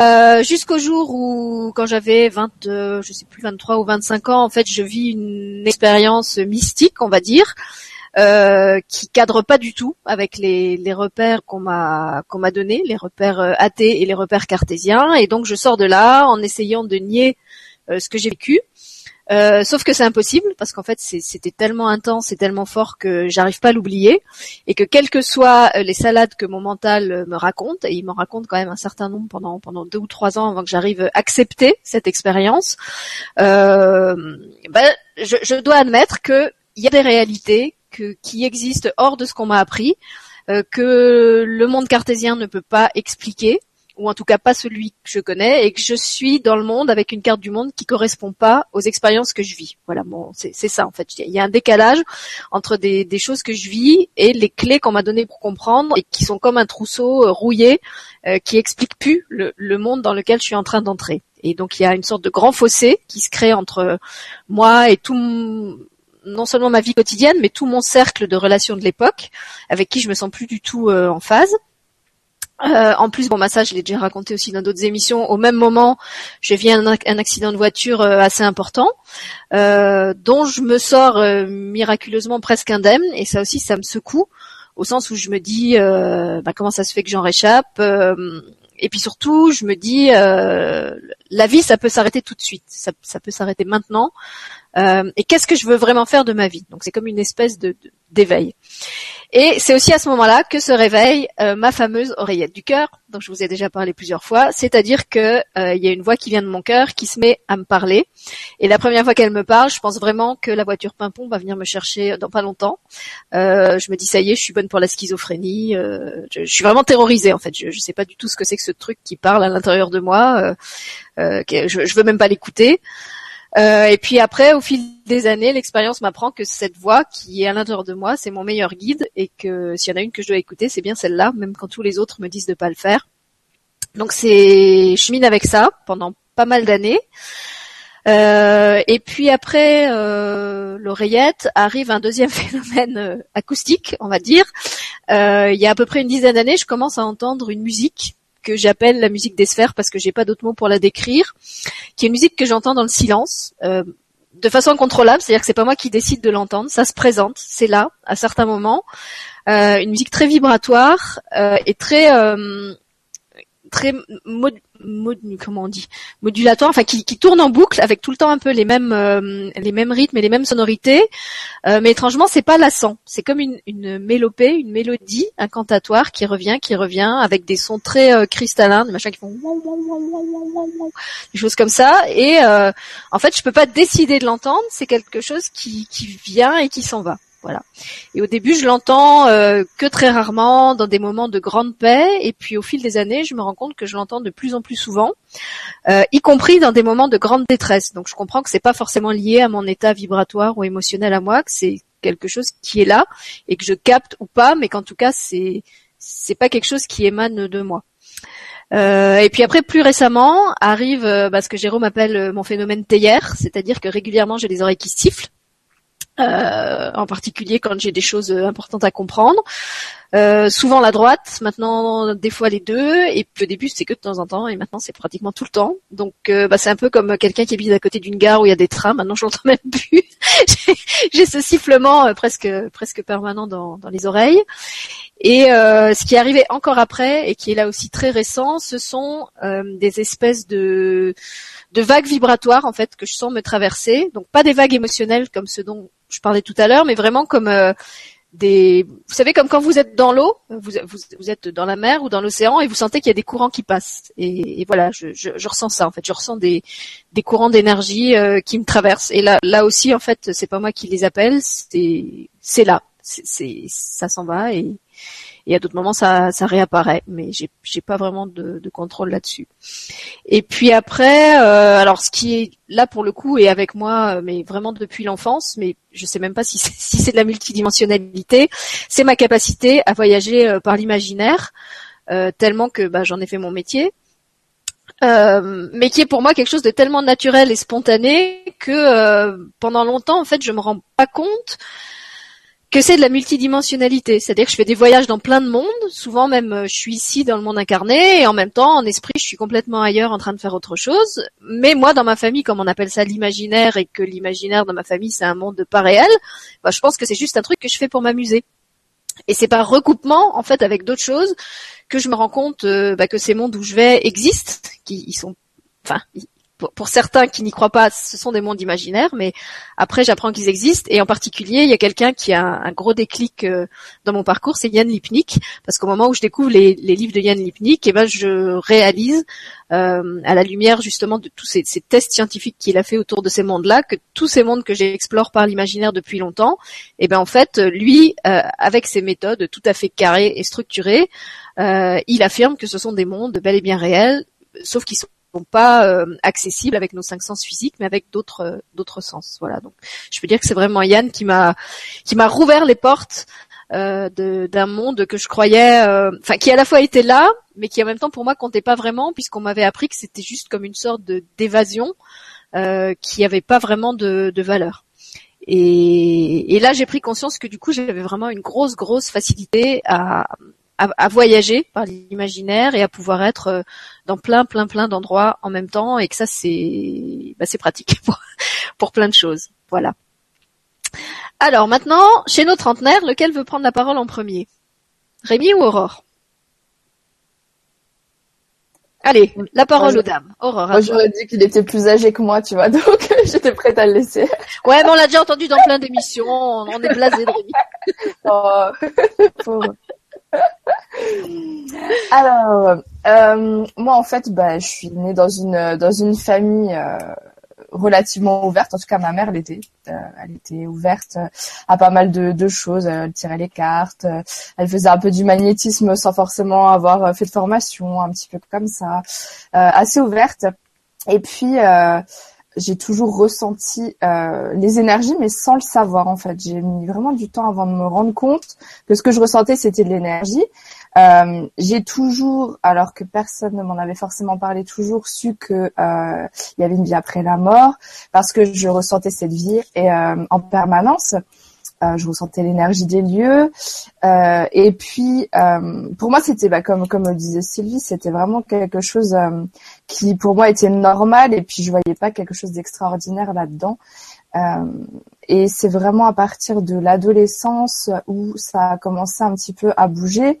Euh, jusqu'au jour où, quand j'avais 20, je sais plus 23 ou 25 ans, en fait, je vis une expérience mystique, on va dire, euh, qui cadre pas du tout avec les, les repères qu'on m'a qu'on m'a donné, les repères euh, athées et les repères cartésiens. Et donc je sors de là en essayant de nier ce que j'ai vécu. Euh, sauf que c'est impossible parce qu'en fait c'était tellement intense et tellement fort que j'arrive pas à l'oublier et que quelles que soient euh, les salades que mon mental euh, me raconte et il m'en raconte quand même un certain nombre pendant pendant deux ou trois ans avant que j'arrive à accepter cette expérience, euh, ben, je, je, dois admettre que il y a des réalités que, qui existent hors de ce qu'on m'a appris, euh, que le monde cartésien ne peut pas expliquer ou en tout cas pas celui que je connais, et que je suis dans le monde avec une carte du monde qui correspond pas aux expériences que je vis. Voilà, bon, c'est ça en fait. Il y a un décalage entre des, des choses que je vis et les clés qu'on m'a données pour comprendre et qui sont comme un trousseau euh, rouillé euh, qui explique plus le, le monde dans lequel je suis en train d'entrer. Et donc il y a une sorte de grand fossé qui se crée entre moi et tout non seulement ma vie quotidienne, mais tout mon cercle de relations de l'époque, avec qui je me sens plus du tout euh, en phase. Euh, en plus, bon, bah ça, je l'ai déjà raconté aussi dans d'autres émissions. Au même moment, j'ai vu un, accident de voiture euh, assez important, euh, dont je me sors miraculeusement presque indemne, et ça aussi, ça me secoue, au sens où je me dis, bah, comment ça se fait que j'en réchappe Et puis surtout, je me dis, la vie, ça peut s'arrêter tout de suite, ça, ça peut s'arrêter maintenant. Et qu'est-ce que je veux vraiment faire de ma vie? Donc, c'est comme une espèce de d'éveil. Et c'est aussi à ce moment-là que se réveille euh, ma fameuse oreillette du cœur, dont je vous ai déjà parlé plusieurs fois. C'est-à-dire que euh, il y a une voix qui vient de mon cœur qui se met à me parler. Et la première fois qu'elle me parle, je pense vraiment que la voiture Pimpon va venir me chercher dans pas longtemps. Euh, je me dis ça y est, je suis bonne pour la schizophrénie. Je, suis vraiment terrorisée en fait. Je, ne sais pas du tout ce que c'est que ce truc qui parle à l'intérieur de moi. je, je veux même pas l'écouter. Euh, et puis après, au fil des années, l'expérience m'apprend que cette voix qui est à l'intérieur de moi, c'est mon meilleur guide et que s'il y en a une que je dois écouter, c'est bien celle-là, même quand tous les autres me disent de pas le faire. Donc c'est, je chemine avec ça pendant pas mal d'années. Euh, et puis après euh, l'oreillette arrive un deuxième phénomène euh, acoustique, on va dire. Il y a à peu près une dizaine d'années, je commence à entendre une musique que j'appelle la musique des sphères parce que j'ai pas d'autres mots pour la décrire, qui est une musique que j'entends dans le silence, euh, de façon incontrôlable, c'est-à-dire que c'est pas moi qui décide de l'entendre, ça se présente, c'est là à certains moments, euh, une musique très vibratoire euh, et très très comment on dit modulatoire, enfin qui, qui, tourne en boucle avec tout le temps un peu les mêmes euh, les mêmes rythmes et les mêmes sonorités, euh, mais étrangement c'est pas lassant. C'est comme une, une mélopée, une mélodie incantatoire qui revient, qui revient avec des sons très euh, cristallins, des machins qui font des choses comme ça. Et en fait je peux pas décider de l'entendre, c'est quelque chose qui, qui vient et qui s'en va. Voilà. Et au début, je l'entends euh, que très rarement, dans des moments de grande paix. Et puis, au fil des années, je me rends compte que je l'entends de plus en plus souvent, euh, y compris dans des moments de grande détresse. Donc, je comprends que c'est pas forcément lié à mon état vibratoire ou émotionnel à moi, que c'est quelque chose qui est là et que je capte ou pas, mais qu'en tout cas, c'est c'est pas quelque chose qui émane de moi. Euh, et puis après, plus récemment, arrive bah, ce que Jérôme appelle mon phénomène théière, c'est-à-dire que régulièrement j'ai les oreilles qui sifflent. Euh, en particulier quand j'ai des choses euh, importantes à comprendre. Euh, souvent la droite, maintenant des fois les deux, et puis au début c'est que de temps en temps, et maintenant c'est pratiquement tout le temps. Donc euh, bah, c'est un peu comme quelqu'un qui habite à côté d'une gare où il y a des trains. Maintenant je l'entends même plus. j'ai ce sifflement presque presque permanent dans, dans les oreilles. Et ce qui est arrivé encore après et qui est là aussi très récent, ce sont des espèces de de vagues vibratoires en fait que je sens me traverser. Donc pas des vagues émotionnelles comme ce dont je parlais tout à l'heure, mais vraiment comme euh, des, vous savez comme quand vous êtes dans l'eau, vous, vous, êtes dans la mer ou dans l'océan et vous sentez qu'il y a des courants qui passent. Et, voilà, je, je, je, ressens ça en fait. Je ressens des, des courants d'énergie euh, qui me traversent. Et là, là aussi en fait, c'est pas moi qui les appelle, c'est, là, ça s'en va et et à d'autres moments ça, ça réapparaît, mais j'ai j'ai pas vraiment de, de contrôle là-dessus. Et puis après, euh, alors ce qui est là pour le coup est avec moi, mais vraiment depuis l'enfance, mais je sais même pas si c'est, si c'est de la multidimensionnalité, c'est ma capacité à voyager euh, par l'imaginaire, euh, tellement que bah, j'en ai fait mon métier. Euh, mais qui est pour moi quelque chose de tellement naturel et spontané que euh, pendant longtemps en fait je me rends pas compte que c'est de la multidimensionnalité, c'est-à-dire que je fais des voyages dans plein de mondes, souvent même euh, je suis ici dans le monde incarné et en même temps en esprit je suis complètement ailleurs en train de faire autre chose. Mais moi dans ma famille, comme on appelle ça l'imaginaire et que l'imaginaire dans ma famille c'est un monde pas réel, bah, je pense que c'est juste un truc que je fais pour m'amuser. Et c'est par recoupement en fait avec d'autres choses que je me rends compte euh, bah, que ces mondes où je vais existent, qui ils sont, enfin pour, certains qui n'y croient pas, ce sont des mondes imaginaires, mais après j'apprends qu'ils existent. Et en particulier, il y a quelqu'un qui a un, gros déclic euh, dans mon parcours, c'est Yann Lipnik, parce qu'au moment où je découvre les, livres de Yann Lipnik, et eh ben je réalise euh, à la lumière justement de tous ces, tests scientifiques qu'il a fait autour de ces mondes-là, que tous ces mondes que j'explore par l'imaginaire depuis longtemps, et eh ben en fait lui, euh, avec ses méthodes tout à fait carrées et structurées, il affirme que ce sont des mondes bel et bien réels, sauf qu'ils sont pas euh, accessibles avec nos cinq sens physiques, mais avec d'autres euh, d'autres sens. Voilà. Donc, je peux dire que c'est vraiment Yann qui m'a qui m'a rouvert les portes euh, d'un monde que je croyais, euh, enfin, qui à la fois était là, mais qui en même temps pour moi comptait pas vraiment, puisqu'on m'avait appris que c'était juste comme une sorte de d'évasion qui avait pas vraiment de, de valeur. Et, et, là, j'ai pris conscience que du coup, j'avais vraiment une grosse, grosse facilité à, à, voyager par l'imaginaire et à pouvoir être euh, dans plein plein plein d'endroits en même temps et que ça c'est bah, c'est pratique pour, pour plein de choses. Voilà. Alors maintenant, chez nos trentenaires, lequel veut prendre la parole en premier? Rémi ou Aurore? Allez, la parole aux dames. Aurore. Moi, j'aurais dit qu'il était plus âgé que moi, tu vois, donc j'étais prête à le laisser. Ouais, mais on l'a déjà entendu dans plein d'émissions. On est blasé de Rémi. oh, Alors, euh, moi en fait, bah, je suis née dans une dans une famille euh, relativement ouverte. En tout cas, ma mère l'était. Euh, elle était ouverte à pas mal de, de, choses. Elle tirait les cartes. Elle faisait un peu du magnétisme sans forcément avoir fait de formation, un petit peu comme ça, assez ouverte. Et puis j'ai toujours ressenti euh, les énergies, mais sans le savoir en fait. J'ai mis vraiment du temps avant de me rendre compte que ce que je ressentais c'était de l'énergie. Euh, j'ai toujours, alors que personne ne m'en avait forcément parlé, toujours su que euh, il y avait une vie après la mort, parce que je ressentais cette vie et euh, en permanence. Euh, je ressentais l'énergie des lieux. Euh, et puis, euh, pour moi, c'était bah, comme comme disait Sylvie, c'était vraiment quelque chose qui pour moi était normal. Et puis, je voyais pas quelque chose d'extraordinaire là-dedans. et c'est vraiment à partir de l'adolescence où ça a commencé un petit peu à bouger.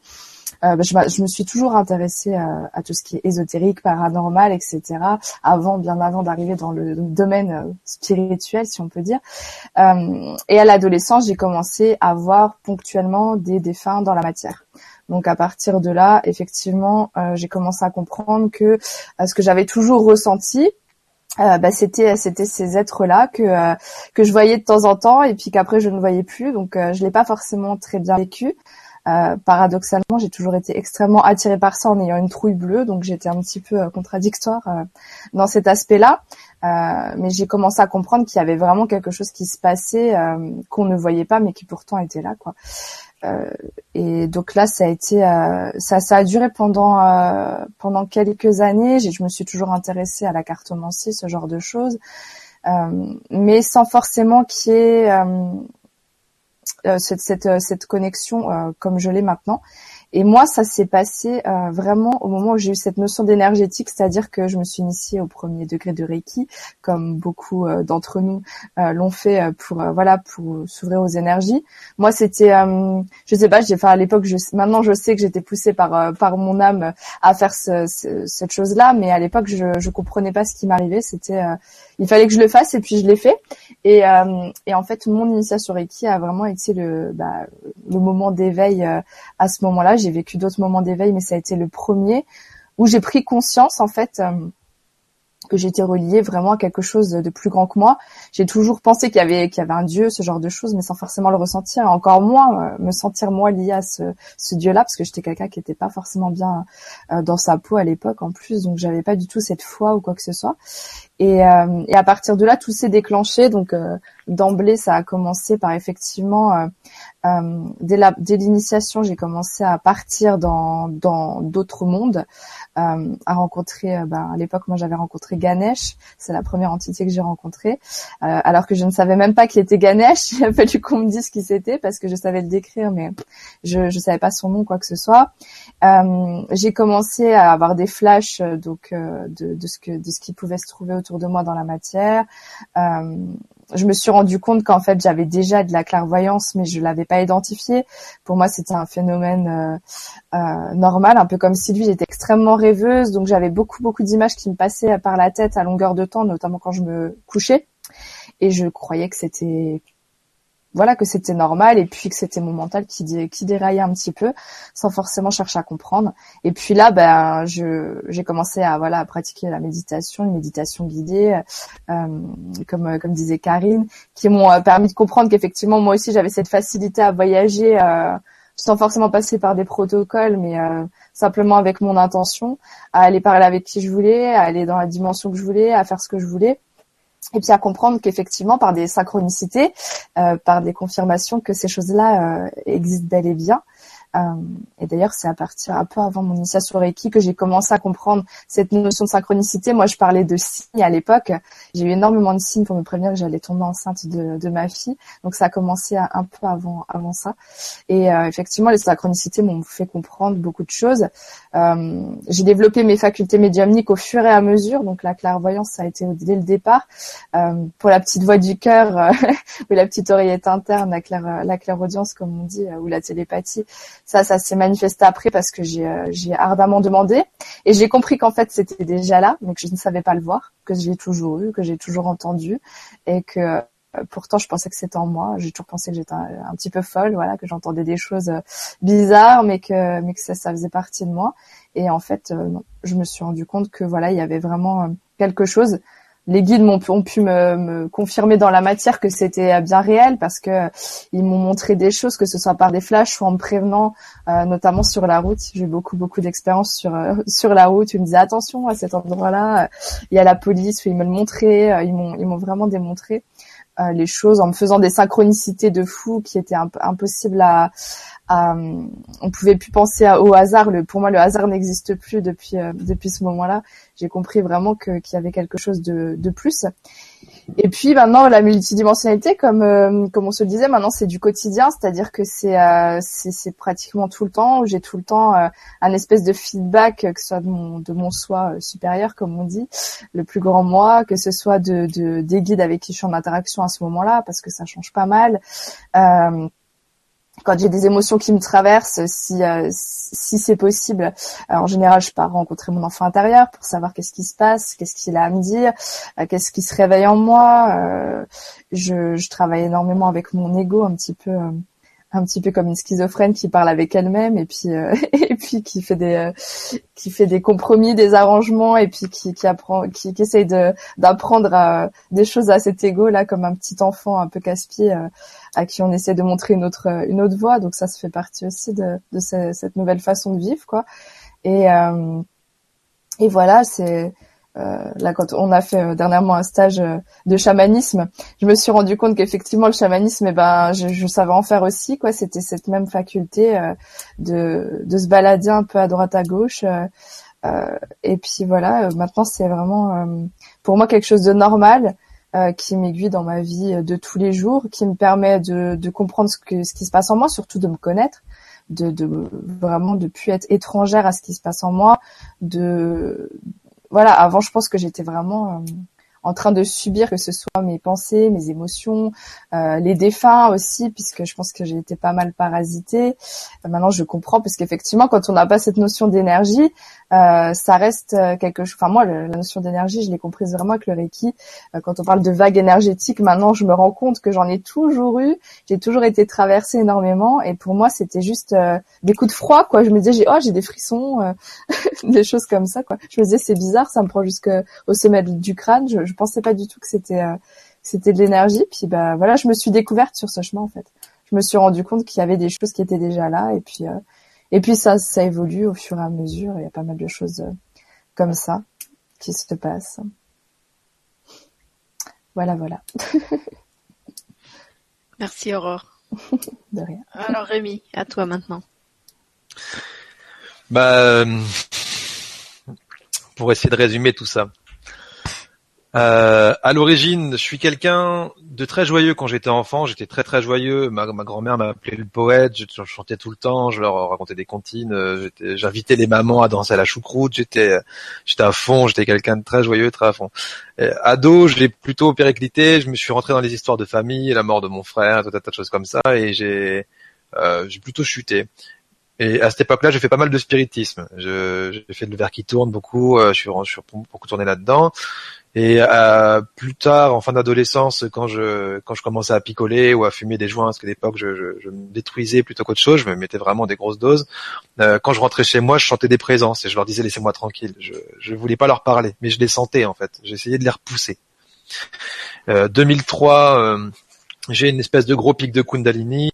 Euh, bah, je, me suis toujours intéressée à, tout ce qui est ésotérique, paranormal, etc. Avant, bien avant d'arriver dans le domaine euh, spirituel, si on peut dire. Euh, et à l'adolescence, j'ai commencé à voir ponctuellement des défunts dans la matière. Donc à partir de là, effectivement, j'ai commencé à comprendre que ce que j'avais toujours ressenti, bah, c'était c'était ces êtres là que que je voyais de temps en temps et puis qu'après je ne voyais plus donc je l'ai pas forcément très bien vécu euh, paradoxalement, j'ai toujours été extrêmement attirée par ça en ayant une trouille bleue, donc j'étais un petit peu euh, contradictoire euh, dans cet aspect-là. mais j'ai commencé à comprendre qu'il y avait vraiment quelque chose qui se passait qu'on ne voyait pas, mais qui pourtant était là, quoi. et donc là, ça a été, ça, ça a duré pendant pendant quelques années. Je me suis toujours intéressée à la cartomancie, ce genre de choses, mais sans forcément qu'il y ait euh, cette, cette, euh, cette, connexion euh, comme je l'ai maintenant. Et moi, ça s'est passé vraiment au moment où j'ai eu cette notion d'énergétique, c'est-à-dire que je me suis initiée au premier degré de Reiki, comme beaucoup d'entre nous l'ont fait pour voilà pour s'ouvrir aux énergies. Moi, c'était, je sais pas, j'ai, enfin à l'époque, je, maintenant je sais que j'étais poussée par par mon âme à faire ce, cette chose-là, mais à l'époque, je je comprenais pas ce qui m'arrivait. C'était il fallait que je le fasse et puis je l'ai fait. Et, euh, et en fait, mon initiation Reiki a vraiment été le, bah, le moment d'éveil euh, à ce moment-là. J'ai vécu d'autres moments d'éveil, mais ça a été le premier où j'ai pris conscience en fait euh, que j'étais reliée vraiment à quelque chose de plus grand que moi. J'ai toujours pensé qu'il y avait un dieu, ce genre de choses, mais sans forcément le ressentir. Encore moins me sentir moi liée à ce, dieu-là, parce que j'étais quelqu'un qui n'était pas forcément bien dans sa peau à l'époque en plus, donc j'avais pas du tout cette foi ou quoi que ce soit. Et, euh, et, à partir de là, tout s'est déclenché. Donc euh, d'emblée, ça a commencé par effectivement, euh, euh dès, la, dès l'initiation, j'ai commencé à partir dans dans d'autres mondes, euh, à rencontrer. Ben, à l'époque, moi, j'avais rencontré Ganesh. C'est la première entité que j'ai rencontrée, alors que je ne savais même pas qu'il était Ganesh. Il a fallu qu'on me dise qui c'était parce que je savais le décrire, mais je ne savais pas son nom, quoi que ce soit. j'ai commencé à avoir des flashs donc de, de ce que de ce qui pouvait se trouver autour de moi dans la matière. Euh, je me suis rendu compte qu'en fait j'avais déjà de la clairvoyance, mais je l'avais pas identifié. Pour moi, c'était un phénomène euh, euh, normal, un peu comme si lui j'étais extrêmement rêveuse, donc j'avais beaucoup beaucoup d'images qui me passaient par la tête à longueur de temps, notamment quand je me couchais, et je croyais que c'était voilà que c'était normal et puis que c'était mon mental qui, qui déraillait un petit peu sans forcément chercher à comprendre. Et puis là, ben, je, j'ai commencé à voilà à pratiquer la méditation, une méditation guidée, euh, comme comme disait Karine, qui m'ont euh, permis de comprendre qu'effectivement moi aussi j'avais cette facilité à voyager euh, sans forcément passer par des protocoles, mais euh, simplement avec mon intention, à aller parler avec qui je voulais, à aller dans la dimension que je voulais, à faire ce que je voulais et puis à comprendre qu'effectivement par des synchronicités, euh, par des confirmations que ces choses-là euh, existent bel et bien, et d'ailleurs, c'est à partir un peu avant mon initiation Reiki que j'ai commencé à comprendre cette notion de synchronicité. Moi, je parlais de signes à l'époque. J'ai eu énormément de signes pour me prévenir que j'allais tomber enceinte de, de, ma fille. Donc, ça a commencé un peu avant, avant ça. Et euh, effectivement, les synchronicités m'ont fait comprendre beaucoup de choses. Euh, j'ai développé mes facultés médiumniques au fur et à mesure. Donc, la clairvoyance, ça a été dès le départ. Euh, pour la petite voix du cœur euh, ou la petite oreillette interne, la, la clairaudience, comme on dit, ou la télépathie, ça, ça s'est manifesté après parce que j'ai euh, j'ai ardemment demandé et j'ai compris qu'en fait c'était déjà là, mais que je ne savais pas le voir, que j'ai toujours eu, que j'ai toujours entendu et que euh, pourtant je pensais que c'était en moi. J'ai toujours pensé que j'étais un, petit peu folle, voilà, que j'entendais des choses euh, bizarres, mais que mais que ça, ça faisait partie de moi. Et en fait, je me suis rendu compte que voilà, il y avait vraiment quelque chose les guides m'ont ont pu me, me, confirmer dans la matière que c'était bien réel parce que ils m'ont montré des choses, que ce soit par des flashs ou en me prévenant, euh, notamment sur la route. J'ai beaucoup beaucoup d'expérience sur euh, la route. Ils me disaient attention à cet endroit-là, il y a la police. Ils me le montraient, euh, ils m'ont vraiment démontré euh, les choses en me faisant des synchronicités de fou qui étaient impossibles à, à, on pouvait plus penser au hasard. Le, pour moi, le hasard n'existe plus depuis depuis ce moment-là j'ai compris vraiment qu'il y avait quelque chose de, de, plus. Et puis maintenant la multidimensionnalité, comme euh, comme on se le disait, maintenant c'est du quotidien, c'est-à-dire que c'est euh, c'est pratiquement tout le temps. J'ai tout le temps euh, un espèce de feedback, que ce soit de mon de mon soi supérieur, comme on dit, le plus grand moi, que ce soit de, de des guides avec qui je suis en interaction à ce moment-là, parce que ça change pas mal. Euh, quand j'ai des émotions qui me traversent, si euh, si c'est possible, euh, en général, je pars rencontrer mon enfant intérieur pour savoir qu'est-ce qui se passe, qu'est-ce qu'il a à me dire, euh, qu'est-ce qui se réveille en moi. je, je travaille énormément avec mon ego, un petit peu un petit peu comme une schizophrène qui parle avec elle-même et puis euh, et puis qui fait des euh, qui fait des compromis, des arrangements et puis qui qui apprend qui, qui essaye de d'apprendre euh, des choses à cet ego là comme un petit enfant un peu casse-pied à qui on essaie de montrer une autre une autre voie. Donc ça se fait partie aussi de de cette nouvelle façon de vivre quoi. Et et voilà c'est euh, là, quand on a fait euh, dernièrement un stage euh, de chamanisme, je me suis rendu compte qu'effectivement le chamanisme, eh ben, je, je, savais en faire aussi. Quoi, c'était cette même faculté de, de se balader un peu à droite à gauche. et puis voilà, maintenant c'est vraiment pour moi quelque chose de normal. qui m'aiguille dans ma vie de tous les jours, qui me permet de, de comprendre ce, que, ce qui se passe en moi, surtout de me connaître, de, de vraiment de plus être étrangère à ce qui se passe en moi, de voilà, avant, je pense que j'étais vraiment euh, en train de subir que ce soit mes pensées, mes émotions, euh, les défunts aussi, puisque je pense que j'ai été pas mal parasitée. Euh, maintenant, je comprends, parce qu'effectivement, quand on n'a pas cette notion d'énergie, euh, ça reste euh, quelque chose. Enfin moi, la notion d'énergie, je l'ai comprise vraiment avec le Reiki. Euh, quand on parle de vagues énergétiques, maintenant, je me rends compte que j'en ai toujours eu. J'ai toujours été traversée énormément, et pour moi, c'était juste des coups de froid, quoi. Je me disais, oh, j'ai des frissons, des choses comme ça, quoi. Je me disais, c'est bizarre, ça me prend jusqu'au sommet du crâne. Pensais pas du tout que c'était c'était de l'énergie. Puis bah voilà, je me suis découverte sur ce chemin en fait. Je me suis rendu compte qu'il y avait des choses qui étaient déjà là, et puis et puis ça, ça évolue au fur et à mesure. Il y a pas mal de choses euh, comme ça qui se passent. Voilà, voilà. Merci Aurore. de rien. Alors Rémi, à toi maintenant. Bah, pour essayer de résumer tout ça. Euh, à l'origine, je suis quelqu'un de très joyeux quand j'étais enfant. J'étais très très joyeux. Ma, grand-mère m'a appelé le poète. Je, je, chantais tout le temps. Je leur racontais des comptines. euh, J'invitais les mamans à danser à la choucroute. J'étais, j'étais à fond. J'étais quelqu'un de très joyeux, très à fond. Et ado, je l'ai plutôt périclité. Je me suis rentré dans les histoires de famille, la mort de mon frère, tout un tas de choses comme ça, et j'ai, euh, plutôt chuté. Et à cette époque-là, j'ai fait pas mal de spiritisme. J'ai fait le verre qui tourne beaucoup. euh, je suis, je suis beaucoup tourné là-dedans. Et euh, plus tard, en fin d'adolescence, quand je quand je commençais à picoler ou à fumer des joints, parce qu'à l'époque je, je, je me détruisais plutôt qu'autre chose, je me mettais vraiment des grosses doses. euh, quand je rentrais chez moi, je chantais des présences et je leur disais laissez-moi tranquille. Je je voulais pas leur parler, mais je les sentais en fait. J'essayais de les repousser. Euh, 2003, euh, j'ai une espèce de gros pic de Kundalini.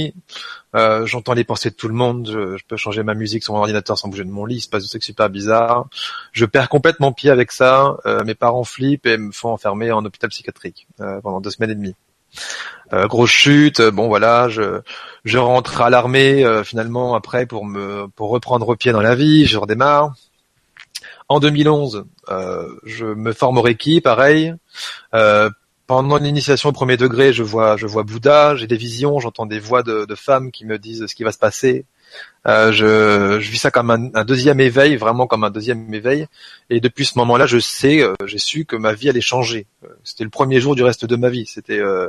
Euh, J'entends les pensées de tout le monde. Je, peux changer ma musique sur mon ordinateur sans bouger de mon lit. Il se passe des super bizarres. Je perds complètement pied avec ça. Euh, mes parents flippent et me font enfermer en hôpital psychiatrique euh, pendant deux semaines et demie. Euh, grosse chute. Bon voilà, je je rentre à l'armée euh, finalement après pour me pour reprendre pied dans la vie. Je redémarre. En 2011, euh, je me forme au Reiki, pareil. Euh, pendant l'initiation au premier degré, je vois, je vois Bouddha, j'ai des visions, j'entends des voix de, de femmes qui me disent ce qui va se passer. Euh, je, je vis ça comme un, un deuxième éveil, vraiment comme un deuxième éveil. Et depuis ce moment-là, je sais, euh, j'ai su que ma vie allait changer. Euh, C'était le premier jour du reste de ma vie. C'était euh,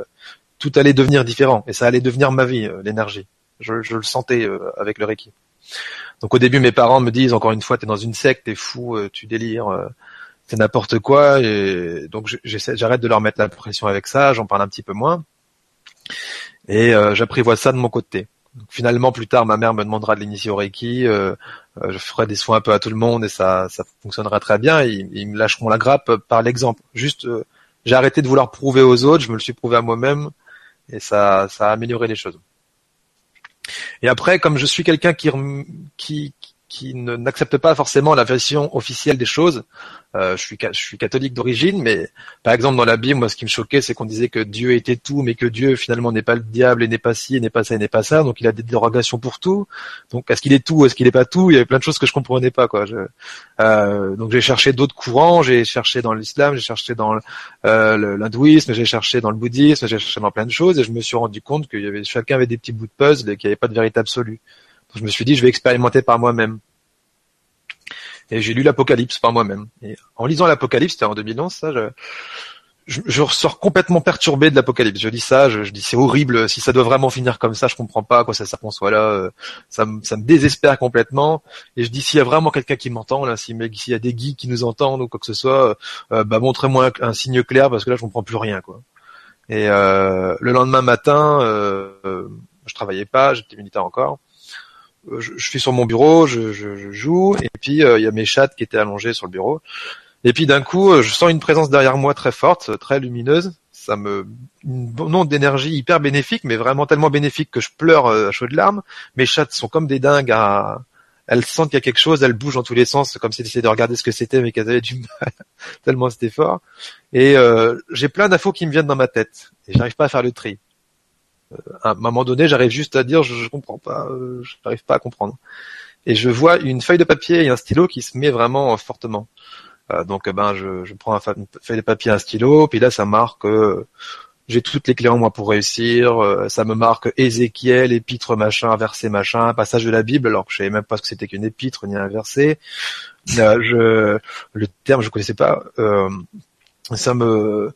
tout allait devenir différent et ça allait devenir ma vie, euh, l'énergie. Je, je le sentais avec le Reiki. Donc au début, mes parents me disent encore une fois, t'es dans une secte, t'es fou, tu délires. C'est n'importe quoi et donc j'arrête de leur mettre la pression avec ça, j'en parle un petit peu moins et euh, j'apprivoise ça de mon côté. Donc, finalement, plus tard, ma mère me demandera de l'initier au Reiki, euh, euh, je ferai des soins un peu à tout le monde et ça, ça fonctionnera très bien. Ils, ils me lâcheront la grappe par l'exemple. Juste, euh, j'ai arrêté de vouloir prouver aux autres, je me le suis prouvé à moi-même et ça, ça a amélioré les choses. Et après, comme je suis quelqu'un qui, qui, qui ne- n'accepte pas forcément la version officielle des choses, euh, je suis je suis catholique d'origine, mais par exemple dans la Bible, moi ce qui me choquait, c'est qu'on disait que Dieu était tout, mais que Dieu finalement n'est pas le diable et n'est pas ci et n'est pas ça et n'est pas ça. Donc il a des dérogations pour tout. Donc est-ce qu'il est tout, ou est-ce qu'il n'est pas tout? Il y avait plein de choses que je comprenais pas quoi. Euh, donc j'ai cherché d'autres courants, j'ai cherché dans l'islam, j'ai cherché dans euh, l'hindouisme, j'ai cherché dans le bouddhisme, j'ai cherché dans plein de choses et je me suis rendu compte qu'il y avait chacun avait des petits bouts de puzzle et qu'il n'y avait pas de vérité absolue. Je me suis dit je vais expérimenter par moi-même. Et j'ai lu l'Apocalypse par moi-même. Et en lisant l'Apocalypse, c'était en 2011, ça, je, je, ressors complètement perturbé de l'Apocalypse. Je dis ça, je, je dis c'est horrible. Si ça doit vraiment finir comme ça, je comprends pas quoi ça serpent soit là. euh, Ça, me- ça me désespère complètement. Et je dis s'il y a vraiment quelqu'un qui m'entend là, s'il y a des geeks qui nous entendent ou quoi que ce soit, euh, bah montrez-moi un, signe clair parce que là je comprends plus rien quoi. Et euh, le lendemain matin, euh, euh, je travaillais pas, j'étais militaire encore. Euh, Je, je suis sur mon bureau, je, je, je joue, et puis euh, il y a mes chattes qui étaient allongées sur le bureau. Et puis d'un coup, euh, je sens une présence derrière moi très forte, très lumineuse. Ça me une onde d'énergie hyper bénéfique, mais vraiment tellement bénéfique que je pleure à chaudes larmes. Mes chattes sont comme des dingues à elles sentent qu'il y a quelque chose, elles bougent dans tous les sens, comme si elles essayaient de regarder ce que c'était, mais qu'elles avaient du mal, tellement c'était fort. Et euh, j'ai plein d'infos qui me viennent dans ma tête, et j'arrive pas à faire le tri. Euh, à un moment donné, j'arrive juste à dire, je, je comprends pas, euh, je n'arrive pas à comprendre. Et je vois une feuille de papier et un stylo qui se met vraiment euh, fortement. Donc, euh, ben, je, je prends une feuille de papier, un stylo, puis là, ça marque. j'ai toutes les clés en moi pour réussir. euh, ça me marque Ézéchiel, épître machin, verset machin, passage de la Bible, alors que je savais même pas ce que c'était qu'une épître ni un verset. Euh, je, le terme, je connaissais pas. Euh, ça me,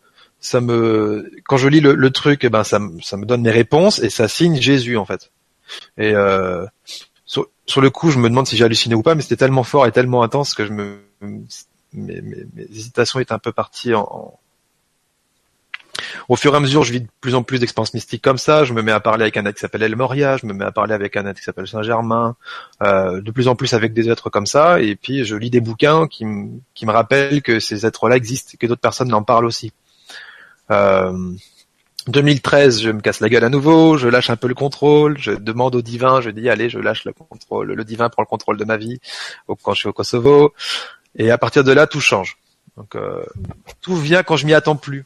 ça me, quand je lis le, le truc, eh ben ça, me- ça me donne mes réponses et ça signe Jésus en fait. Et euh, sur, sur le coup, je me demande si j'ai halluciné ou pas, mais c'était tellement fort et tellement intense que je me, mes, mes, mes hésitations étaient un peu parties en, en- au fur et à mesure, je vis de plus en plus d'expériences mystiques comme ça. Je me mets à parler avec un être qui s'appelle El Moria, je me mets à parler avec un être qui s'appelle Saint-Germain, euh, de plus en plus avec des êtres comme ça. Et puis, je lis des bouquins qui, me- qui me rappellent que ces êtres-là existent et que d'autres personnes en parlent aussi. Euh, 2013, je me casse la gueule à nouveau, je lâche un peu le contrôle, je demande au divin, je dis allez, je lâche le contrôle. Le divin prend le contrôle de ma vie quand je suis au Kosovo. Et à partir de là, tout change. Donc, euh, tout vient quand je m'y attends plus.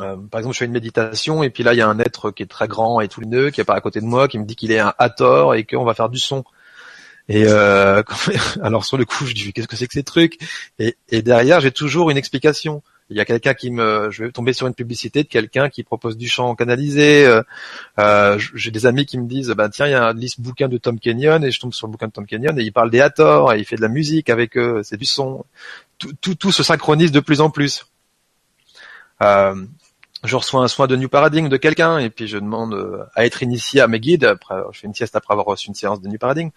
Euh, par exemple, je fais une méditation et puis là, il y a un être qui est très grand et tout lumineux qui apparaît à côté de moi, qui me dit qu'il est un Hathor et qu'on va faire du son. Et euh, alors sur le coup, je dis qu'est-ce que c'est que ces trucs? Et derrière, j'ai toujours une explication. Il y a quelqu'un qui me, je vais tomber sur une publicité de quelqu'un qui propose du chant canalisé. Euh, euh, j'ai des amis qui me disent, bah tiens, il y a un liste bouquin de Tom Kenyon et je tombe sur le bouquin de Tom Kenyon et il parle des Hathor et il fait de la musique avec eux, c'est du son. Tout, tout, tout, se synchronise de plus en plus. Euh, je reçois un soin de New Paradigm de quelqu'un et puis je demande à être initié à mes guides. Après, je fais une sieste après avoir reçu une séance de New Paradigm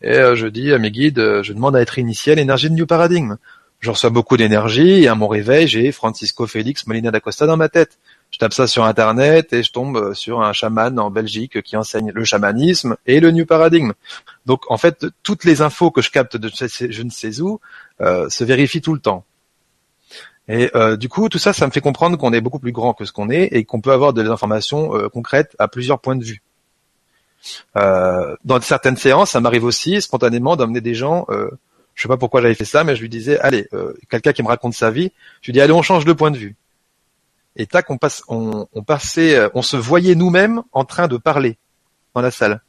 et je dis à mes guides, je demande à être initié à l'énergie de New Paradigm. Je reçois beaucoup d'énergie et à mon réveil, j'ai Francisco Félix Molina d'Acosta dans ma tête. Je tape ça sur internet et je tombe sur un chaman en Belgique qui enseigne le chamanisme et le New Paradigm. Donc en fait, toutes les infos que je capte de je ne sais où se vérifient tout le temps. Et euh, du coup, tout ça, ça me fait comprendre qu'on est beaucoup plus grand que ce qu'on est et qu'on peut avoir des informations euh, concrètes à plusieurs points de vue. Euh, dans certaines séances, ça m'arrive aussi spontanément d'emmener des gens. Je sais pas pourquoi j'avais fait ça, mais je lui disais, allez, euh, quelqu'un qui me raconte sa vie, je lui dis, allez, on change de point de vue. Et tac, on passe, on, on passait, euh, on se voyait nous-mêmes en train de parler dans la salle,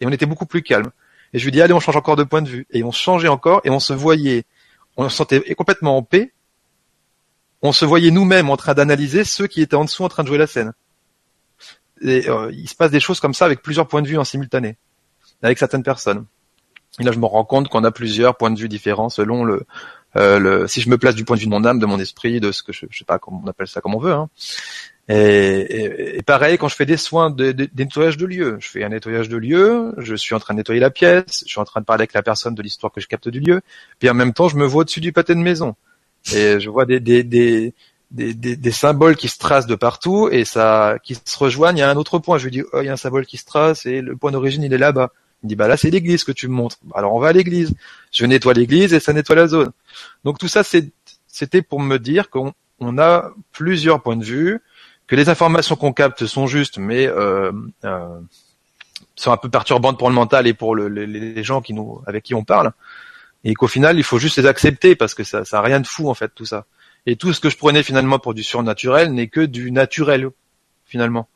et on était beaucoup plus calme. Et je lui dis, allez, on change encore de point de vue. Et on changeait encore, et on se voyait, on se sentait complètement en paix on se voyait nous-mêmes en train d'analyser ceux qui étaient en dessous en train de jouer la scène. Et euh, il se passe des choses comme ça avec plusieurs points de vue en simultané, avec certaines personnes. Et là, je me rends compte qu'on a plusieurs points de vue différents selon le, euh, le, si je me place du point de vue de mon âme, de mon esprit, de ce que je, je sais pas comment on appelle ça comme on veut. Hein. Et, et, pareil, quand je fais des soins de, de, nettoyage de lieu, je fais un nettoyage de lieu, je suis en train de nettoyer la pièce, je suis en train de parler avec la personne de l'histoire que je capte du lieu, puis en même temps, je me vois au-dessus du pâté de maison et je vois des, des, des, des, des, symboles qui se tracent de partout et ça qui se rejoignent. A un autre point. Je lui dis, oh, il y a un symbole qui se trace et le point d'origine il est là-bas. Il dit, bah là c'est l'église que tu me montres. Alors on va à l'église. Je nettoie l'église et ça nettoie la zone. Donc tout ça c'était pour me dire qu'on on a plusieurs points de vue, que les informations qu'on capte sont justes, mais euh, euh, sont un peu perturbantes pour le mental et pour le, les, les gens qui nous avec qui on parle et qu'au final il faut juste les accepter parce que ça ça a rien de fou en fait tout ça et tout ce que je prenais finalement pour du surnaturel n'est que du naturel finalement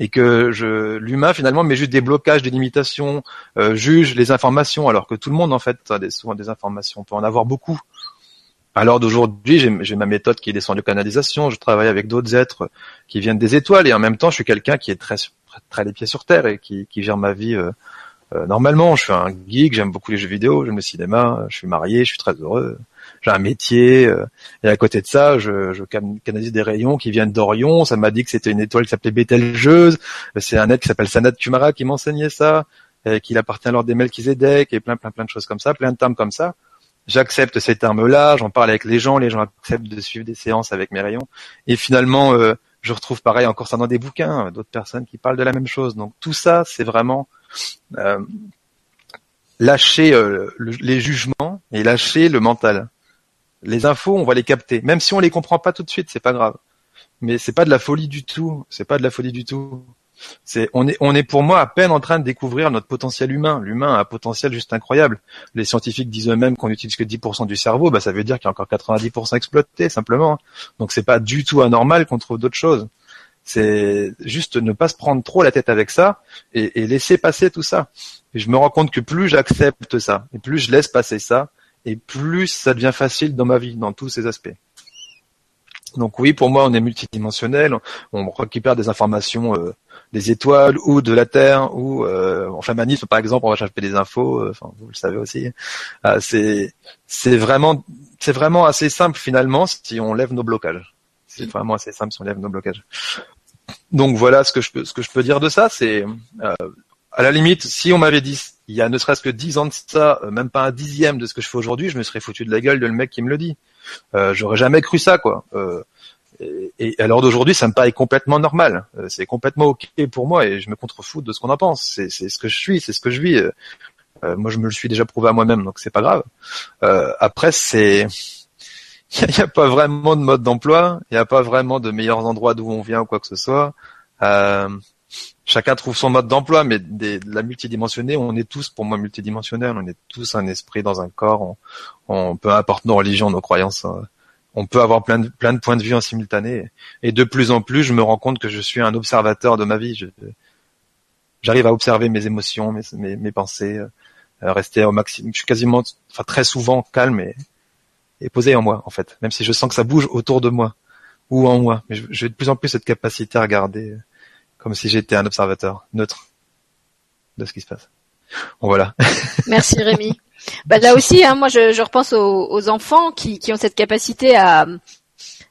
et que je l'humain finalement met juste des blocages des limitations euh, juge les informations alors que tout le monde en fait a des, souvent des informations. On peut en avoir beaucoup. Alors d'aujourd'hui, j'ai ma méthode qui est descendue de canalisation. Je travaille avec d'autres êtres qui viennent des étoiles et en même temps, je suis quelqu'un qui est très très les pieds sur terre et qui, qui gère ma vie euh, euh, normalement, je suis un geek, j'aime beaucoup les jeux vidéo, j'aime le cinéma, je suis marié, je suis très heureux, j'ai un métier, euh, et à côté de ça, je, je canalise des rayons qui viennent d'Orion. Ça m'a dit que c'était une étoile qui s'appelait Bételgeuse. C'est un être qui s'appelle Sanat Kumara qui m'enseignait ça, qu'il appartient à l'ordre des Melchizedek et plein plein plein de choses comme ça, plein de termes comme ça. J'accepte ces termes-là, j'en parle avec les gens, les gens acceptent de suivre des séances avec mes rayons, et finalement, euh, je retrouve pareil encore ça dans des bouquins, d'autres personnes qui parlent de la même chose. Donc tout ça, c'est vraiment euh, lâcher euh, les jugements et lâcher le mental. Les infos, on va les capter, même si on les comprend pas tout de suite, c'est pas grave. Mais c'est pas de la folie du tout. C'est pas de la folie du tout. C'est, on est, on est pour moi à peine en train de découvrir notre potentiel humain. L'humain a un potentiel juste incroyable. Les scientifiques disent eux-mêmes qu'on n'utilise que 10% du cerveau, bah ça veut dire qu'il y a encore 90% exploité simplement. Donc c'est pas du tout anormal qu'on trouve d'autres choses. C'est juste ne pas se prendre trop la tête avec ça et, laisser passer tout ça. Et je me rends compte que plus j'accepte ça et plus je laisse passer ça et plus ça devient facile dans ma vie, dans tous ces aspects. Donc oui, pour moi, on est multidimensionnel. On récupère des informations euh, des étoiles ou de la Terre ou euh, en par exemple, on va chercher des infos. Euh, enfin, vous le savez aussi. Euh, c'est c'est vraiment c'est vraiment assez simple finalement si on lève nos blocages. C'est vraiment assez simple si on lève nos blocages. Donc voilà ce que je peux, ce que je peux dire de ça. C'est euh, à la limite, si on m'avait dit il y a ne serait-ce que dix ans de ça, euh, même pas un dixième de ce que je fais aujourd'hui, je me serais foutu de la gueule de le mec qui me le dit. Euh, J'aurais jamais cru ça, quoi. Euh, et, et, à l'heure d'aujourd'hui, ça me paraît complètement normal. Euh, c'est complètement ok pour moi et je me contrefous de ce qu'on en pense. C'est ce que je suis, c'est ce que je vis. moi, je me le suis déjà prouvé à moi-même, donc c'est pas grave. après, c'est il n'y a, pas vraiment de mode d'emploi, il n'y a pas vraiment de meilleurs endroits d'où on vient ou quoi que ce soit. Euh, chacun trouve son mode d'emploi, mais des, la multidimensionnée, on est tous pour moi multidimensionnels, on est tous un esprit dans un corps, on, on peu importe nos religions, nos croyances, hein. on peut avoir plein de, de points de vue en simultané. Et de plus en plus, je me rends compte que je suis un observateur de ma vie. j'arrive à observer mes émotions, mes, pensées, euh, rester au maximum. Je suis quasiment, enfin très souvent calme et est posée en moi en fait, même si je sens que ça bouge autour de moi ou en moi. Mais j'ai de plus en plus cette capacité à regarder comme si j'étais un observateur neutre de ce qui se passe. Bon voilà. Merci Rémi. Bah, là aussi, hein, moi je, je repense aux, aux, enfants qui, qui ont cette capacité à,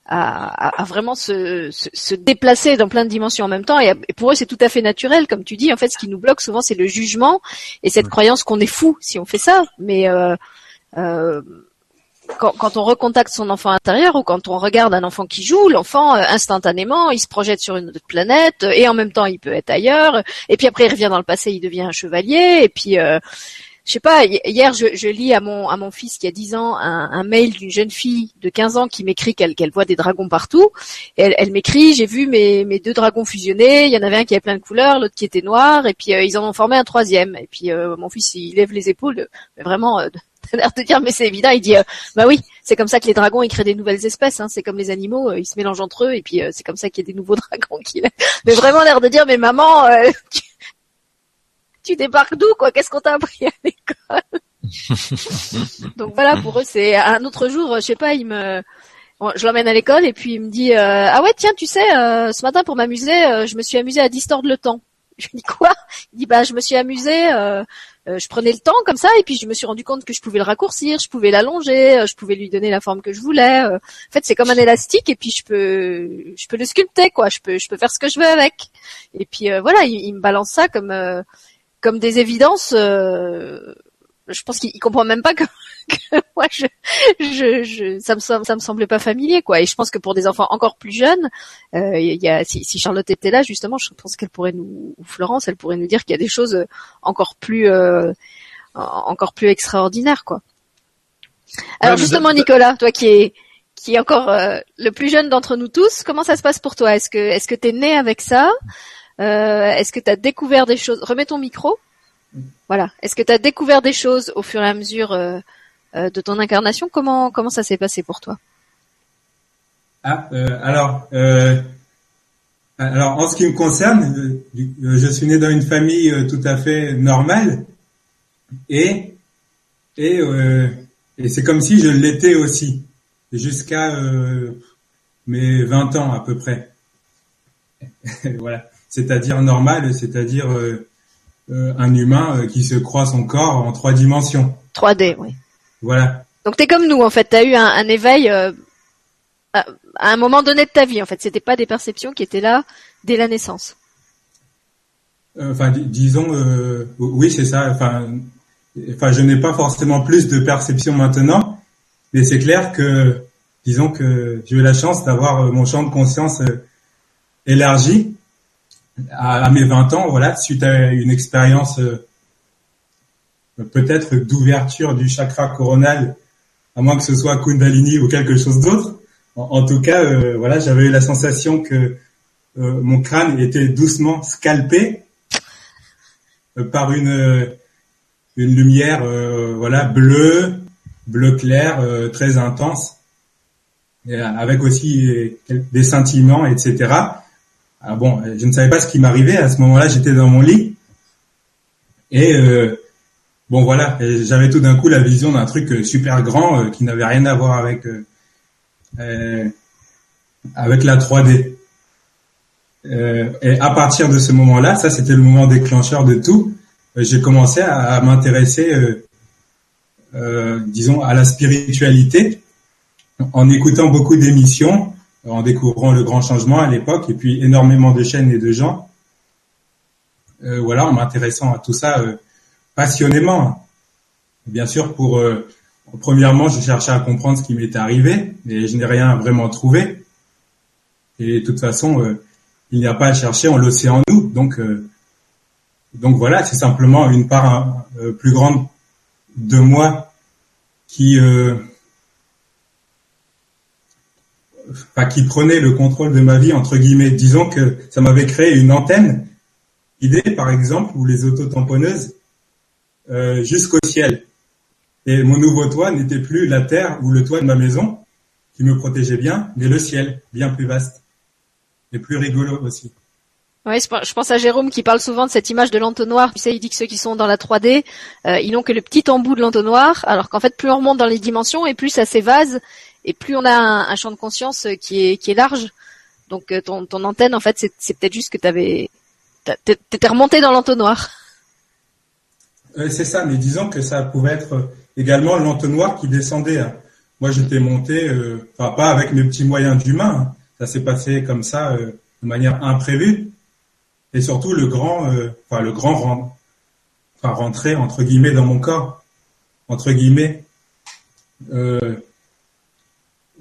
à, à vraiment se, se, se, déplacer dans plein de dimensions en même temps. Et, pour eux, c'est tout à fait naturel, comme tu dis. En fait, ce qui nous bloque souvent, c'est le jugement et cette croyance qu'on est fou si on fait ça. Mais euh, euh, quand, quand, on recontacte son enfant intérieur ou quand on regarde un enfant qui joue, l'enfant euh, instantanément, il se projette sur une autre planète et en même temps, il peut être ailleurs. Et puis après, il revient dans le passé, il devient un chevalier. Et puis euh, je sais pas, hier je, je, lis à mon à mon fils qui a 10 ans un, un mail d'une jeune fille de 15 ans qui m'écrit qu'elle qu'elle voit des dragons partout. Elle, elle m'écrit, j'ai vu mes, mes deux dragons fusionnés, il y en avait un qui avait plein de couleurs, l'autre qui était noir, et puis euh, ils en ont formé un troisième. Et puis euh, mon fils il lève les épaules, mais vraiment euh, l'air de dire mais c'est évident, il dit euh, bah oui, c'est comme ça que les dragons ils créent des nouvelles espèces, hein. c'est comme les animaux, ils se mélangent entre eux et puis c'est comme ça qu'il y a des nouveaux dragons qui mais vraiment l'air de dire mais maman tu débarques d'où quoi? Qu'est-ce qu'on t'a appris à l'école? Donc voilà, pour eux c'est un autre jour, je sais pas, il me je l'emmène à l'école et puis il me dit euh, ah ouais tiens tu sais euh, ce matin pour m'amuser euh, je me suis amusé à distordre le temps. Je lui dis quoi Il dit bah je me suis amusé je prenais le temps comme ça et puis je me suis rendu compte que je pouvais le raccourcir, je pouvais l'allonger, je pouvais lui donner la forme que je voulais. En fait, c'est comme un élastique et puis je peux je peux le sculpter quoi, je peux je peux faire ce que je veux avec. Et puis voilà, il, il, me balance ça comme comme des évidences. Euh, je pense qu'il comprend même pas que, moi je, je, je, ça me ça me semblait pas familier quoi. Et je pense que pour des enfants encore plus jeunes, euh, il y a si, si, Charlotte était là justement, je pense qu'elle pourrait nous ou Florence, elle pourrait nous dire qu'il y a des choses encore plus euh, encore plus extraordinaires quoi. Alors justement Nicolas, toi qui es qui est encore euh, le plus jeune d'entre nous tous, comment ça se passe pour toi? Est-ce que est-ce que t'es né avec ça? Euh, est-ce que tu as découvert des choses? Remets ton micro. Voilà. Est-ce que tu as découvert des choses au fur et à mesure euh, euh, de ton incarnation? Comment comment ça s'est passé pour toi? Ah, alors. alors, en ce qui me concerne, je suis né dans une famille tout à fait normale et et, et c'est comme si je l'étais aussi jusqu'à mes 20 ans à peu près. voilà c'est-à-dire normal, c'est-à-dire euh, euh, un humain euh, qui se croit son corps en trois dimensions. 3D, oui. Voilà. Donc t'es comme nous en fait, t'as eu un, un éveil à, un moment donné de ta vie en fait. C'était pas des perceptions qui étaient là dès la naissance. Enfin, disons, oui, c'est ça. Enfin, enfin, je n'ai pas forcément plus de perceptions maintenant, mais c'est clair que, disons que j'ai eu la chance d'avoir mon champ de conscience élargi à, mes 20 ans, voilà, suite à une expérience euh, peut-être d'ouverture du chakra coronal, à moins que ce soit Kundalini ou quelque chose d'autre. En, tout cas, euh, voilà, j'avais eu la sensation que euh, mon crâne était doucement scalpé par une une lumière, voilà, bleue, bleu clair, très intense, avec aussi des scintillements, etc. Ah bon, je ne savais pas ce qui m'arrivait. À ce moment-là, j'étais dans mon lit. Et euh, bon, voilà, j'avais tout d'un coup la vision d'un truc euh, super grand euh, qui n'avait rien à voir avec avec la 3D. et à partir de ce moment-là, ça c'était le moment déclencheur de tout. J'ai commencé à, à m'intéresser, disons, à la spiritualité en écoutant beaucoup d'émissions en découvrant le grand changement à l'époque et puis énormément de chaînes et de gens. Euh, voilà, en m'intéressant à tout ça euh, passionnément. Bien sûr, pour euh, premièrement, je cherchais à comprendre ce qui m'était arrivé, mais je n'ai rien vraiment trouvé. Et de toute façon, il n'y a pas à chercher, on le sait en nous. Donc, donc voilà, c'est simplement une part plus grande de moi qui enfin, qui prenait le contrôle de ma vie entre guillemets. Disons que ça m'avait créé une antenne idée par exemple où les autotamponneuses euh, jusqu'au ciel. Et mon nouveau toit n'était plus la terre ou le toit de ma maison qui me protégeait bien, mais le ciel, bien plus vaste et plus rigolo aussi. Oui, je pense à Jérôme qui parle souvent de cette image de l'entonnoir. Tu sais, il dit que ceux qui sont dans la 3D, euh, ils n'ont que le petit embout de l'entonnoir, alors qu'en fait, plus on remonte dans les dimensions et plus ça s'évase, et plus on a un, champ de conscience qui est, qui est large. Donc euh, ton, antenne, en fait, c'est peut-être juste que tu avais... T'étais remonté dans l'entonnoir. Euh, c'est ça, mais disons que ça pouvait être également l'entonnoir qui descendait. Hein. Moi, j'étais monté, pas avec mes petits moyens d'humain, hein. ça s'est passé comme ça, de manière imprévue et surtout le grand, euh, enfin le grand enfin rentrer entre guillemets dans mon corps, entre guillemets. Euh,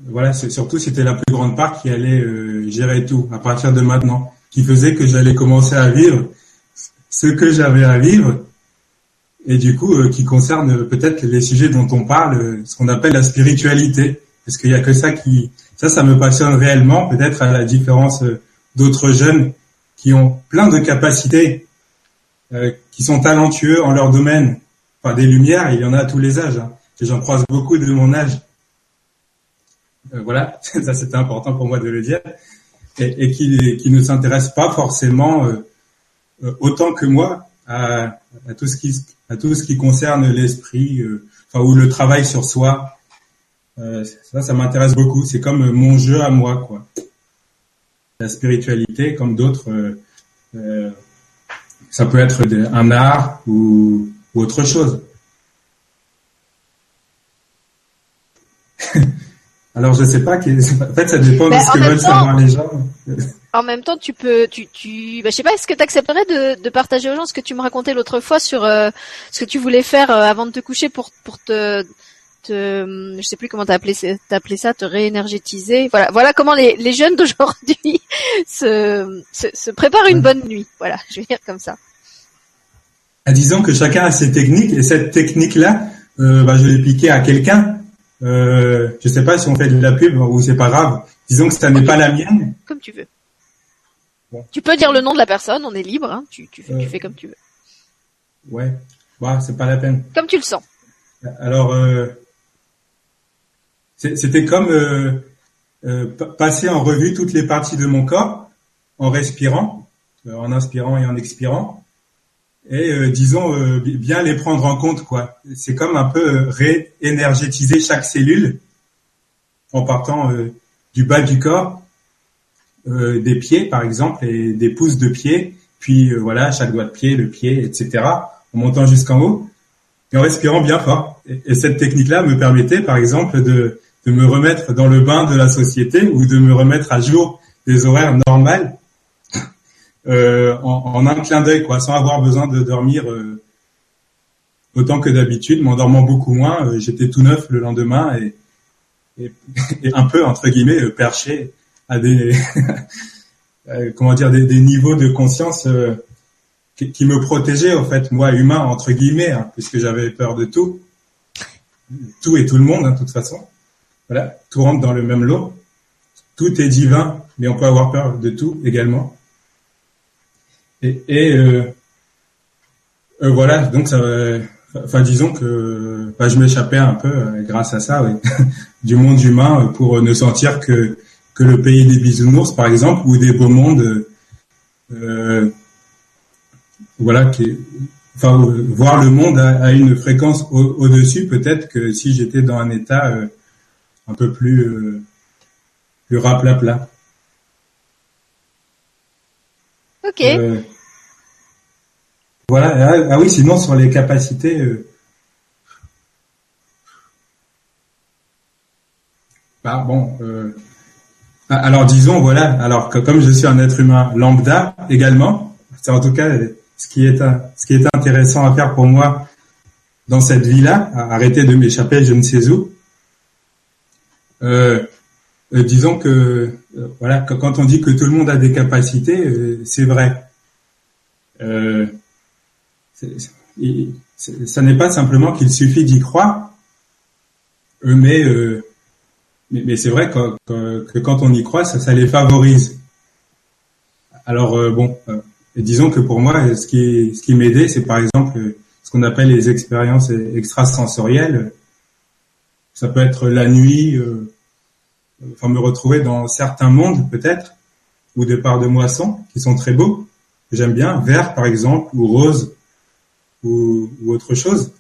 voilà, c'est surtout c'était la plus grande part qui allait euh, gérer tout à partir de maintenant, qui faisait que j'allais commencer à vivre ce que j'avais à vivre, et du coup euh, qui concerne peut-être les sujets dont on parle, ce qu'on appelle la spiritualité, parce qu'il y a que ça qui, ça, ça me passionne réellement, peut-être à la différence d'autres jeunes qui ont plein de capacités, euh, qui sont talentueux en leur domaine. Enfin, des lumières, il y en a à tous les âges. Hein. J'en croise beaucoup de mon âge. Euh, voilà, ça c'était important pour moi de le dire. Et, qui, qui ne s'intéressent pas forcément euh, euh, autant que moi à, tout ce qui à tout ce qui concerne l'esprit, enfin ou le travail sur soi. ça, ça m'intéresse beaucoup. C'est comme mon jeu à moi, quoi la spiritualité, comme d'autres, ça peut être un art ou, autre chose. Alors je sais pas, en fait ça dépend de ce que veulent savoir les gens. En même temps, tu peux, tu, tu, bah, je sais pas, est-ce que tu accepterais de, de, partager aux gens ce que tu me racontais l'autre fois sur euh, ce que tu voulais faire avant de te coucher pour pour te te, je sais plus comment t'as appelé, appelé ça, te réénergétiser. Voilà, voilà comment les, les jeunes d'aujourd'hui se, se, se, préparent une bonne nuit. Voilà, je vais dire comme ça. Ah, disons que chacun a ses techniques et cette technique-là, euh, bah, je l'ai piquée à quelqu'un. Euh, je sais pas si on fait de la pub ou c'est pas grave. Disons que ça n'est pas la mienne. Comme tu veux. Tu peux dire le nom de la personne, on est libre. Hein. Tu, tu, fais, tu euh. fais comme tu veux. Ouais, bah, c'est pas la peine. Comme tu le sens. Alors, euh, c'était comme euh, euh, passer en revue toutes les parties de mon corps en respirant, euh, en inspirant et en expirant, et disons bien les prendre en compte quoi. C'est comme un peu réénergétiser chaque cellule en partant du bas du corps, des pieds par exemple et des pouces de pied, puis voilà chaque doigt de pied, le pied, etc. En montant jusqu'en haut et en respirant bien fort. et cette technique-là me permettait par exemple de de me remettre dans le bain de la société ou de me remettre à jour des horaires normales euh, en, un clin d'œil, quoi, sans avoir besoin de dormir euh, autant que d'habitude, m'endormant beaucoup moins. Euh, j'étais tout neuf le lendemain et, un peu entre guillemets perché à des comment dire des, niveaux de conscience qui, me protégeaient en fait moi humain entre guillemets hein, puisque j'avais peur de tout tout et tout le monde hein, de toute façon voilà, tout rentre dans le même lot. Tout est divin, mais on peut avoir peur de tout également. Et, euh, euh, voilà, donc ça, enfin disons que je m'échappais un peu euh, grâce à ça, oui, du monde humain pour ne sentir que que le pays des bisounours, par exemple, ou des beaux mondes, euh, voilà, qui, enfin voir le monde à, une fréquence au-dessus, peut-être que si j'étais dans un état un peu plus, euh, plus raplapla. Ok. Euh, voilà. Ah, ah, oui, sinon sur les capacités. Euh, bah, bon. Euh, ah, alors disons voilà. Alors comme je suis un être humain lambda également, c'est en tout cas ce qui est intéressant à faire pour moi dans cette vie-là, arrêter de m'échapper je ne sais où, euh, disons que euh, voilà, quand on dit que tout le monde a des capacités, c'est vrai. ça n'est pas simplement qu'il suffit d'y croire, mais mais, c'est vrai que, quand on y croit, ça, les favorise. Alors bon, disons que pour moi, ce qui ce qui m'aidait, c'est par exemple ce qu'on appelle les expériences extrasensorielles ça peut être la nuit, euh, enfin me retrouver dans certains mondes peut-être, ou des parts de moisson qui sont très beaux. que j'aime bien, vert par exemple, ou rose, ou, autre chose.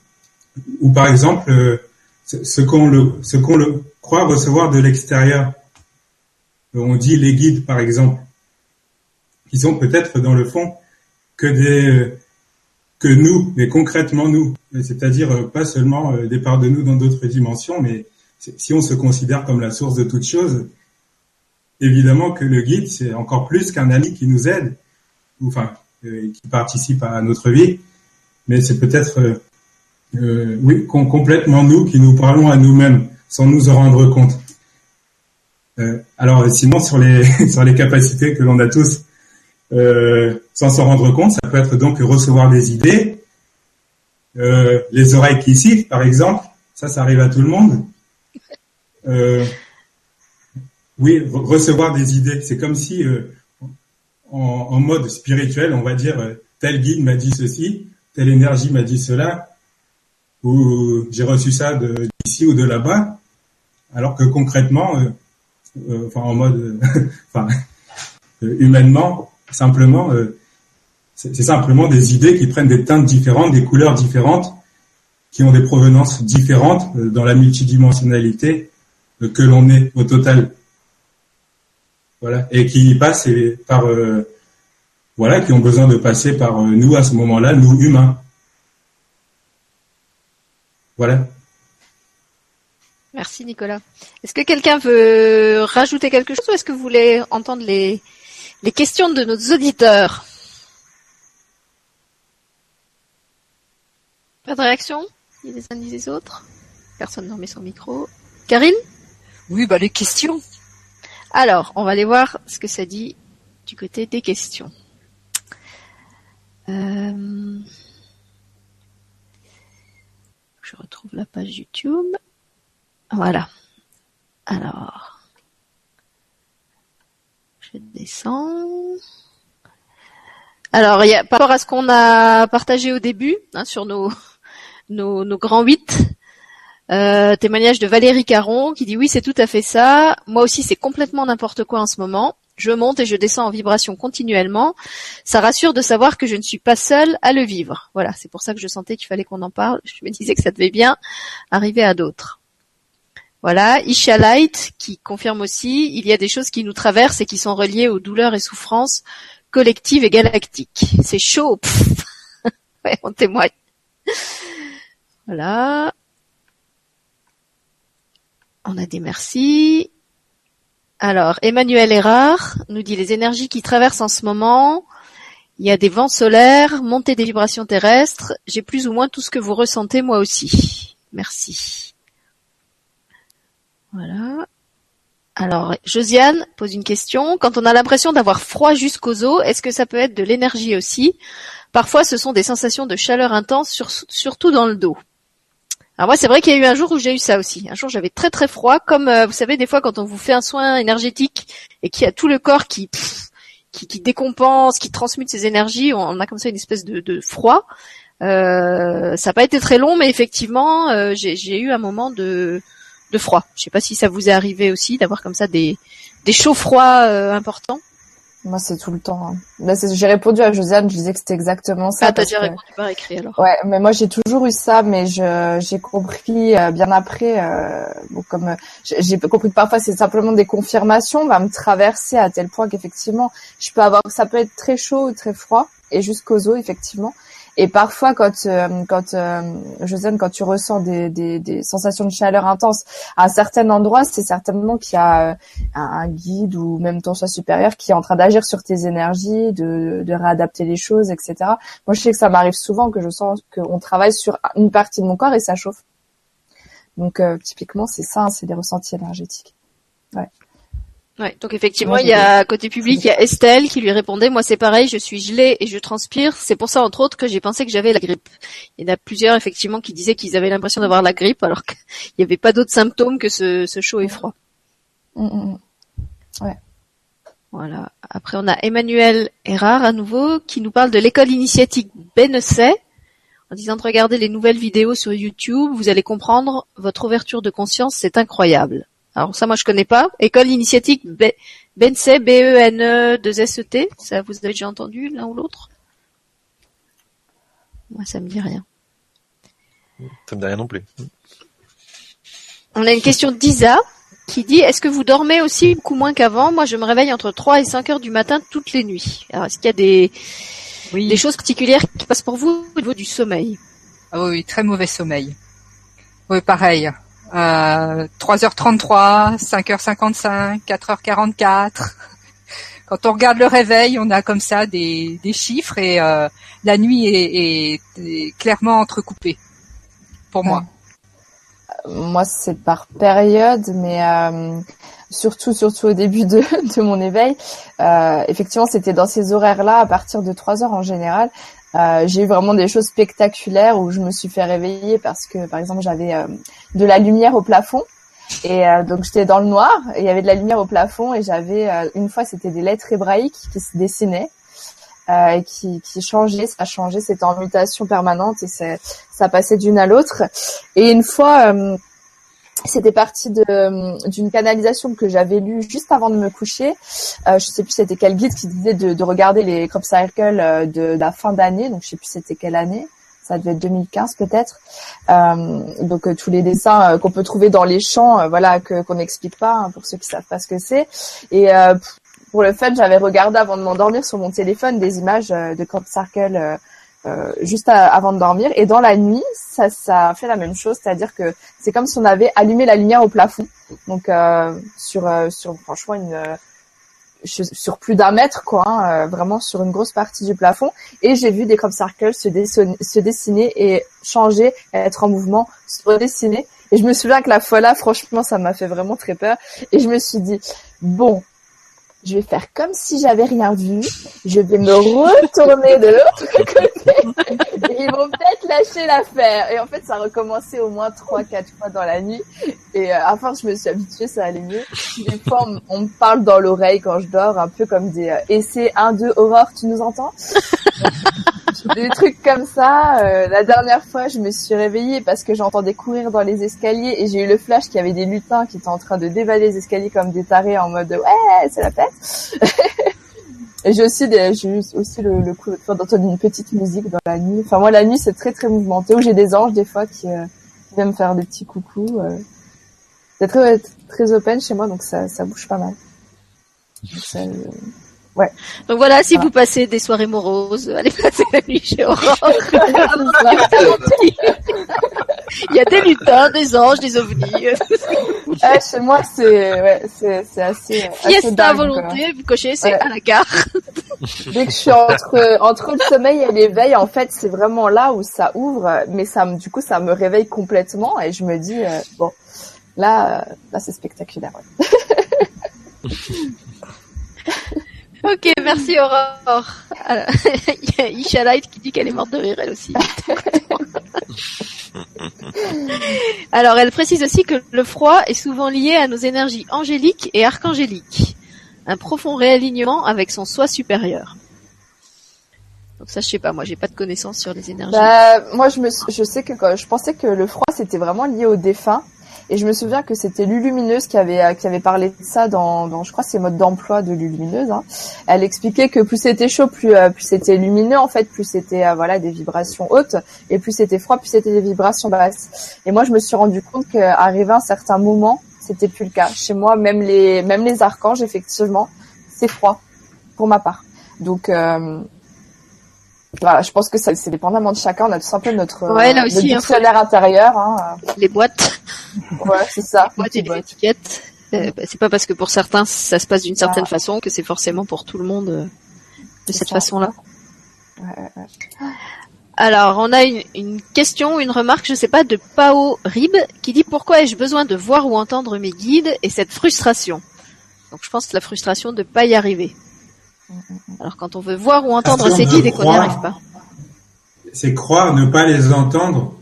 Ou par exemple, euh, ce ce qu'on le, ce qu'on le croit recevoir de l'extérieur. On dit les guides par exemple, qui sont peut-être dans le fond que des que nous, mais concrètement nous, c'est-à-dire euh, pas seulement euh, des parts de nous dans d'autres dimensions, mais si on se considère comme la source de toute chose, évidemment que le guide c'est encore plus qu'un ami qui nous aide, ou enfin euh, qui participe à notre vie, mais c'est peut-être euh, euh, oui com- complètement nous qui nous parlons à nous-mêmes sans nous en rendre compte. Alors sinon sur les sur les capacités que l'on a tous sans s'en rendre compte, ça peut être donc recevoir des idées, les oreilles qui sifflent par exemple, ça ça arrive à tout le monde. Euh, oui, re- recevoir des idées, c'est comme si euh, en, mode spirituel, on va dire euh, tel guide m'a dit ceci, telle énergie m'a dit cela, ou j'ai reçu ça d'ici ou de là-bas, alors que concrètement, enfin en mode, humainement, simplement, c'est simplement des idées qui prennent des teintes différentes, des couleurs différentes, qui ont des provenances différentes dans la multidimensionnalité que l'on est au total. Voilà, et qui passent et- par, euh, voilà, qui ont besoin de passer par euh, nous à ce moment-là, nous humains. Voilà. Merci Nicolas. Est-ce que quelqu'un veut rajouter quelque chose ou est-ce que vous voulez entendre les, les questions de nos auditeurs? Pas de réaction? Ni des uns ni des autres? Personne n'en met son micro. Karine? Oui, bah les questions. Alors, on va aller voir ce que ça dit du côté des questions. Euh, Je retrouve la page YouTube. Voilà. Alors, je descends. Alors, il y a, par rapport à ce qu'on a partagé au début hein, sur nos, nos, nos grands huit, euh, témoignage de Valérie Caron qui dit oui c'est tout à fait ça. Moi aussi c'est complètement n'importe quoi en ce moment. Je monte et je descends en vibration continuellement. Ça rassure de savoir que je ne suis pas seule à le vivre. Voilà, c'est pour ça que je sentais qu'il fallait qu'on en parle. Je me disais que ça devait bien arriver à d'autres. Voilà, Isha Light qui confirme aussi, il y a des choses qui nous traversent et qui sont reliées aux douleurs et souffrances collectives et galactiques. C'est chaud. ouais, on témoigne. Voilà. On a des merci. Alors, Emmanuel Erard nous dit les énergies qui traversent en ce moment. Il y a des vents solaires, montée des vibrations terrestres. J'ai plus ou moins tout ce que vous ressentez moi aussi. Merci. Voilà. Alors, Josiane pose une question. Quand on a l'impression d'avoir froid jusqu'aux os, est-ce que ça peut être de l'énergie aussi? Parfois, ce sont des sensations de chaleur intense, sur- surtout dans le dos. Alors moi, c'est vrai qu'il y a eu un jour où j'ai eu ça aussi. Un jour, j'avais très très froid, comme euh, vous savez, des fois quand on vous fait un soin énergétique et qu'il y a tout le corps qui qui, décompense, qui transmute ses énergies, on a comme ça une espèce de, de froid. Euh, ça n'a pas été très long, mais effectivement, euh, j'ai eu un moment de de froid. Je sais pas si ça vous est arrivé aussi d'avoir comme ça des des chauds froids euh, importants. Moi, c'est tout le temps. hein. J'ai répondu à Josiane, je disais que c'était exactement ça. Ah, t'as déjà que- répondu par écrit alors. Ouais, mais moi j'ai toujours eu ça, mais je j'ai compris euh, bien après, euh, bon, comme euh, j'ai j'ai compris que parfois c'est simplement des confirmations, va me traverser à tel point qu'effectivement je peux avoir, ça peut être très chaud ou très froid et jusqu'aux os effectivement. Et parfois quand euh, quand euh, Josiane, quand tu ressens des, des des sensations de chaleur intense à un certain endroit, c'est certainement qu'il y a euh, un, guide ou même ton soi supérieur qui est en train d'agir sur tes énergies, de de réadapter les choses, etc. Moi, je sais que ça m'arrive souvent que je sens qu'on travaille sur une partie de mon corps et ça chauffe. Donc, euh, typiquement, c'est ça, hein, c'est des ressentis énergétiques. Ouais, donc effectivement, il y a côté public, il y a Estelle qui lui répondait, moi c'est pareil, je suis gelée et je transpire. C'est pour ça entre autres que j'ai pensé que j'avais la grippe. Il y en a plusieurs effectivement qui disaient qu'ils avaient l'impression d'avoir la grippe alors qu'il n'y avait pas d'autres symptômes que ce, ce chaud et froid. Mm, mm, mm. Voilà. Après, on a Emmanuel Erard à nouveau qui nous parle de l'école initiatique Benessay en disant de regarder les nouvelles vidéos sur YouTube. Vous allez comprendre votre ouverture de conscience, c'est incroyable. Alors ça, moi, je connais pas. École initiatique Be- Bence, B-E-N-E, 2 S-E-T. Ça, vous avez déjà entendu l'un ou l'autre? Moi, ça me dit rien. Ça me dit rien non plus. On a une question d'Isa qui dit est-ce que vous dormez aussi beaucoup moins qu'avant? Moi, je me réveille entre 3 et 5 heures du matin toutes les nuits. Alors, est-ce qu'il y a des, Oui. des choses particulières qui passent pour vous au niveau du sommeil? Ah oui, oui, très mauvais sommeil. Oui, pareil. Euh, 3h33, 5h55, 4h44. Quand on regarde le réveil, on a comme ça des, chiffres et euh, la nuit est, clairement entrecoupée. Pour moi. Moi, c'est par période, mais euh, surtout, surtout au début de, mon éveil. Euh, effectivement, c'était dans ces horaires-là, à partir de 3 heures en général. Euh, j'ai eu vraiment des choses spectaculaires où je me suis fait réveiller parce que, par exemple, j'avais euh, de la lumière au plafond. Et euh, donc j'étais dans le noir et il y avait de la lumière au plafond et j'avais euh, une fois c'était des lettres hébraïques qui se dessinaient euh, et qui, qui changeaient, ça changeait, c'était en mutation permanente et ça passait d'une à l'autre. Et une fois, euh, c'était parti de d'une canalisation que j'avais lue juste avant de me coucher. Euh, je sais plus c'était quel guide qui disait de, de regarder les crop cycles euh, de, la fin d'année, donc je sais plus c'était quelle année. Ça devait être 2015 peut-être. Euh, donc euh, tous les dessins euh, qu'on peut trouver dans les champs, euh, voilà, que qu'on n'explique pas hein, pour ceux qui savent pas ce que c'est. Et euh, pour le fun, j'avais regardé avant de m'endormir sur mon téléphone des images euh, de crop circle euh, juste avant de dormir. Et dans la nuit, ça, ça fait la même chose, c'est-à-dire que c'est comme si on avait allumé la lumière au plafond. Donc euh, sur euh, sur franchement une euh, sur plus d'un mètre quoi, hein, vraiment sur une grosse partie du plafond. Et j'ai vu des crop circles se, dessiner- se dessiner et changer, être en mouvement, se redessiner. Et je me souviens que la fois là, franchement, ça m'a fait vraiment très peur. Et je me suis dit bon. Je vais faire comme si j'avais rien vu. Je vais me retourner de l'autre côté. Ils vont peut-être lâcher l'affaire. Et en fait, ça a recommencé au moins trois, quatre fois dans la nuit. Et euh, à force, je me suis habituée, ça allait mieux. Des fois, on, on me parle dans l'oreille quand je dors, un peu comme des euh, essais 1, 2, Aurore, tu nous entends? Des trucs comme ça. Euh, la dernière fois, je me suis réveillée parce que j'entendais courir dans les escaliers et j'ai eu le flash qu'il y avait des lutins qui étaient en train de dévaler les escaliers comme des tarés en mode ouais, c'est la fête. Et j'ai aussi, des- j'ai eu aussi le, le coup d'entendre une petite musique dans la nuit. Enfin moi la nuit c'est très très mouvementé. Où j'ai des anges des fois qui euh, qui viennent me faire des petits coucous. euh. C'est très très open chez moi donc ça ça bouge pas mal. Donc, ça, euh, Donc voilà, si vous passez des soirées moroses, allez passer la nuit chez Aurore. Il y a des lutins, des anges, des ovnis. Ouais, chez moi c'est ouais c'est assez Fiesta à dingue, quoi. volonté, vous cochez, c'est Ouais. à la carte. Dès que je suis entre entre le sommeil et l'éveil, en fait, c'est vraiment là où ça ouvre, mais ça me du coup ça me réveille complètement et je me dis euh, bon là là c'est spectaculaire. ouais. Ok, merci Aurore. Alors, Il y a Isha Light qui dit qu'elle est morte de rire elle aussi. Alors elle précise aussi que le froid est souvent lié à nos énergies angéliques et archangéliques. Un profond réalignement avec son soi supérieur. Donc ça je sais pas, moi j'ai pas de connaissances sur les énergies. Bah, moi je me je sais que quand, je pensais que le froid c'était vraiment lié au défunt et je me souviens que c'était Lulumineuse qui avait euh, qui avait parlé de ça dans, dans je crois que c'est mode d'emploi de Lulumineuse. Hein. Elle expliquait que plus c'était chaud, plus euh, plus c'était lumineux en fait, plus c'était euh, voilà des vibrations hautes et plus c'était froid, plus c'était des vibrations basses. Et moi je me suis rendu compte qu'arrivé à un certain moment, c'était plus le cas. Chez moi même les même les archanges effectivement, c'est froid pour ma part. Donc euh, voilà, je pense que ça, c'est dépendamment de chacun. On a un peu notre, Ouais, là euh, aussi, notre hein, dictionnaire intérieur. Hein. Les boîtes, Ouais, c'est ça. les boîte. étiquettes. Euh, bah, c'est pas parce que pour certains ça se passe d'une certaine Ah. façon que c'est forcément pour tout le monde euh, de cette façon-là. Ouais, ouais, ouais. Alors, on a une, une question, une remarque, je sais pas, de Pao Rib, qui dit pourquoi ai-je besoin de voir ou entendre mes guides et cette frustration? Donc, je pense que la frustration de pas y arriver. Alors, quand on veut voir ou entendre ses guides et qu'on n'y arrive pas. C'est croire ne pas les entendre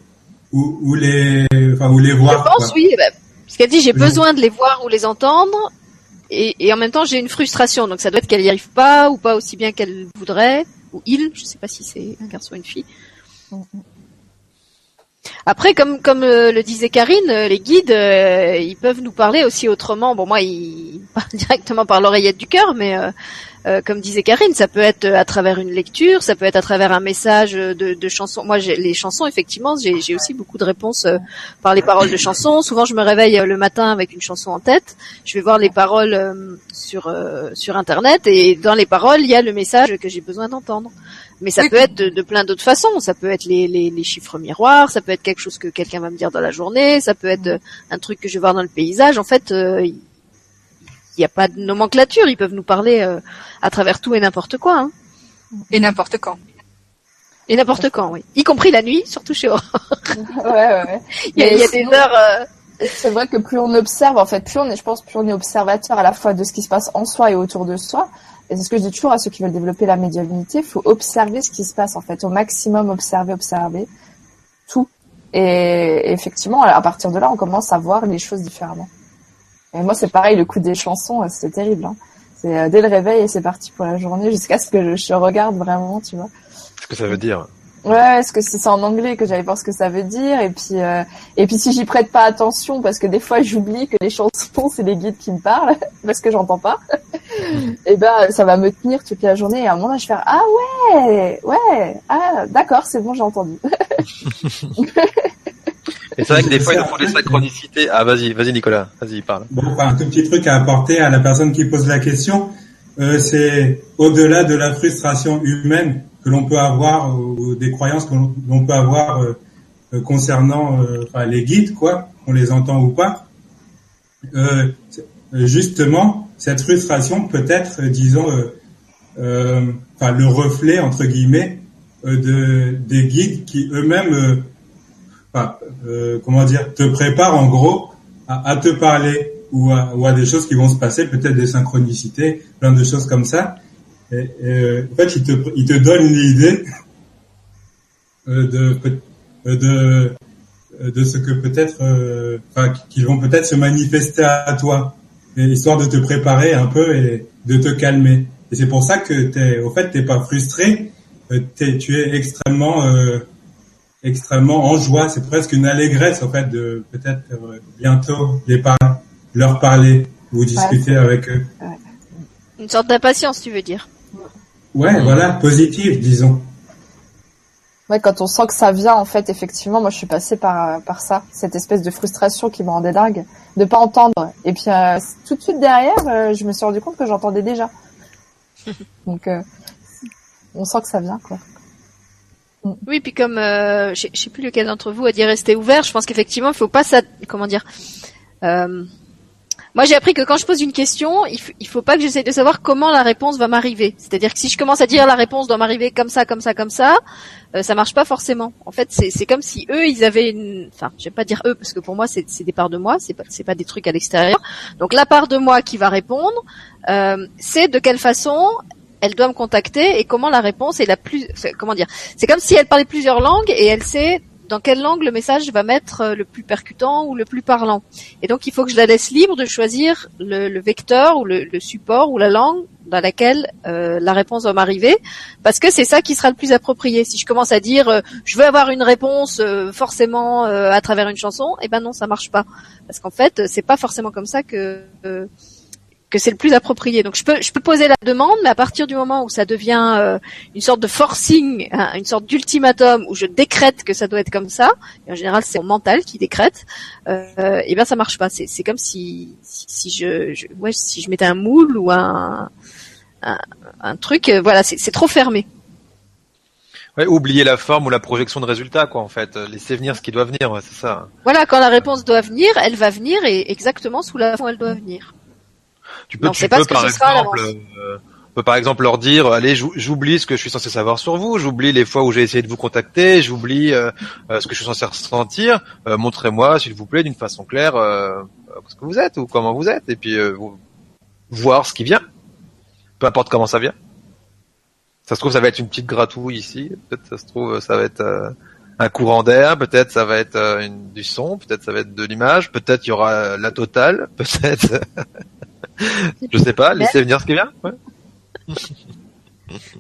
ou, ou les, enfin, ou les voir. Je pense, quoi. oui, bah, parce qu'elle dit j'ai Oui. besoin de les voir ou les entendre, et, et en même temps j'ai une frustration. Donc, ça doit être qu'elle y arrive pas ou pas aussi bien qu'elle voudrait, ou il, je sais pas si c'est un garçon ou une fille. Après, comme comme euh, le disait Karine, euh, les guides, euh, ils peuvent nous parler aussi autrement. Bon, moi, ils parlent directement par l'oreillette du cœur, mais comme disait Karine, ça peut être à travers une lecture, ça peut être à travers un message de, de chansons. Moi, les chansons, effectivement, j'ai aussi beaucoup de réponses par les paroles de chansons. Souvent, je me réveille le matin avec une chanson en tête. Je vais voir les paroles sur sur internet et dans les paroles, il y a le message que j'ai besoin d'entendre. Mais ça peut être de, plein d'autres façons. Ça peut être les, les, les, chiffres miroirs, ça peut être quelque chose que quelqu'un va me dire dans la journée, ça peut être euh, un truc que je vais voir dans le paysage. En fait, euh, il n'y a pas de nomenclature. Ils peuvent nous parler euh, à travers tout et n'importe quoi. Hein. Et n'importe quand. Et n'importe quand, oui. Y compris la nuit, surtout chez Aurore. ouais, ouais, Il y a, il y a des heures... C'est vrai que plus on observe, en fait, plus on est, je pense, plus on est observateur à la fois de ce qui se passe en soi et autour de soi, et c'est ce que je dis toujours à ceux qui veulent développer la médiumnité, il faut observer ce qui se passe en fait, au maximum observer, observer tout. Et effectivement, à partir de là, on commence à voir les choses différemment. Et moi, c'est pareil, le coup des chansons, euh, c'est terrible. Hein. C'est euh, dès le réveil et c'est parti pour la journée jusqu'à ce que je, regarde vraiment, tu vois. Ce que ça veut dire. Ouais, est-ce que c'est en anglais que j'allais voir ce que ça veut dire et puis euh, et puis si j'y prête pas attention parce que des fois j'oublie que les chansons c'est les guides qui me parlent parce que j'entends pas. et ben ça va me tenir toute la journée et à un moment je vais faire ah ouais ouais ah d'accord c'est bon j'ai entendu. Et c'est vrai que des fois, il faut des synchronicités. Ah, vas-y, vas-y, Nicolas, vas-y, parle. Bon, un tout petit truc à apporter à la personne qui pose la question. Euh, c'est au-delà de la frustration humaine que l'on peut avoir ou des croyances que l'on peut avoir euh, euh, concernant euh, les guides, quoi, on les entend ou pas. justement, cette frustration peut être, disons, enfin le reflet entre guillemets de des guides qui eux-mêmes, comment dire, te préparent en gros à, te parler ou à, des choses qui vont se passer, peut-être des synchronicités, plein de choses comme ça. Euh, en fait, il te, donne une idée euh, de, euh, de, de ce que peut-être, enfin, qu'ils vont peut-être se manifester à toi, histoire de te préparer un peu et de te calmer. Et c'est pour ça que au fait, t'es pas frustré, tu es extrêmement, extrêmement en joie. C'est presque une allégresse, en fait, de peut-être bientôt les par leur parler ou discuter avec eux. Une sorte d'impatience, tu veux dire Ouais, voilà, positive, disons. Ouais, quand on sent que ça vient, en fait, effectivement, moi, je suis passée par par ça, cette espèce de frustration qui me rendait dingue, de pas entendre. Et puis euh, tout de suite derrière, euh, je me suis rendu compte que j'entendais déjà. Donc, euh, on sent que ça vient, quoi. Mm. Oui, puis comme je sais, plus lequel d'entre vous a dit rester ouvert, je pense qu'effectivement, il faut pas ça, comment dire. Moi, j'ai appris que quand je pose une question, il, il faut pas que j'essaie de savoir comment la réponse va m'arriver. C'est-à-dire que si je commence à dire la réponse doit m'arriver comme ça, comme ça, comme ça, euh, ça marche pas forcément. En fait, c'est comme si eux, ils avaient une, enfin, je vais pas dire eux parce que pour moi, c'est des parts de moi, c'est pas, c'est pas des trucs à l'extérieur. Donc la part de moi qui va répondre, euh, c'est de quelle façon elle doit me contacter et comment la réponse est la plus, comment dire. C'est comme si elle parlait plusieurs langues et elle sait dans quelle langue le message va mettre euh, le plus percutant ou le plus parlant. Et donc il faut que je la laisse libre de choisir le, vecteur ou le, support ou la langue dans laquelle euh, la réponse va m'arriver, parce que c'est ça qui sera le plus approprié. Si je commence à dire euh, je veux avoir une réponse forcément à travers une chanson, eh ben non, ça marche pas, parce qu'en fait c'est pas forcément comme ça que que c'est le plus approprié. Donc je peux je peux poser la demande, mais à partir du moment où ça devient euh, une sorte de forcing, hein, une sorte d'ultimatum où je décrète que ça doit être comme ça, et en général c'est mon mental qui décrète, euh, et ben ça marche pas. C'est comme si si, je, je ouais, si je mettais un moule ou un un, un truc, euh, voilà, c'est trop fermé. Ouais, oublier la forme ou la projection de résultat, quoi, en fait. Laisser venir ce qui doit venir, c'est ça. Voilà, quand la réponse doit venir, elle va venir et exactement sous la forme elle doit venir. Tu peux, tu peux par exemple, euh, peut par exemple leur dire, allez, j'oublie ce que je suis censé savoir sur vous, j'oublie les fois où j'ai essayé de vous contacter, j'oublie euh, euh, ce que je suis censé ressentir. Montrez-moi, s'il vous plaît, d'une façon claire, ce que vous êtes ou comment vous êtes, et puis voir ce qui vient, peu importe comment ça vient. Ça se trouve, ça va être une petite gratouille ici. Peut-être, ça se trouve, ça va être un courant d'air. Peut-être, ça va être une, du son. Peut-être, ça va être de l'image. Peut-être, il y aura la totale. Peut-être. je sais pas, laissez venir ce qui vient.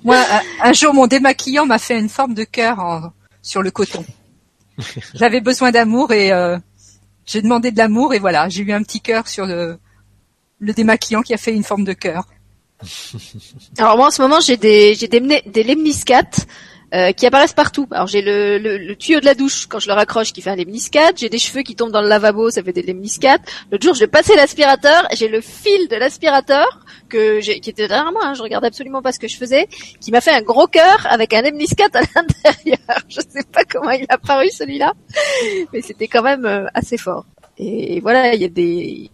Moi, un, jour, mon démaquillant m'a fait une forme de cœur sur le coton. J'avais besoin d'amour et euh, j'ai demandé de l'amour et voilà, j'ai eu un petit cœur sur le, le démaquillant qui a fait une forme de cœur. Alors moi en ce moment j'ai des j'ai des, des lemniscates euh, qui apparaissent partout. Alors j'ai le, le, le tuyau de la douche quand je le raccroche qui fait un lemniscate, j'ai des cheveux qui tombent dans le lavabo, ça fait des lemniscates. L'autre jour je passais l'aspirateur, j'ai le fil de l'aspirateur que j'ai qui était derrière moi, hein, je regardais absolument pas ce que je faisais, qui m'a fait un gros cœur avec un lemniscate à l'intérieur. Je sais pas comment il a apparu celui-là, mais c'était quand même euh, assez fort. Et voilà, il y a des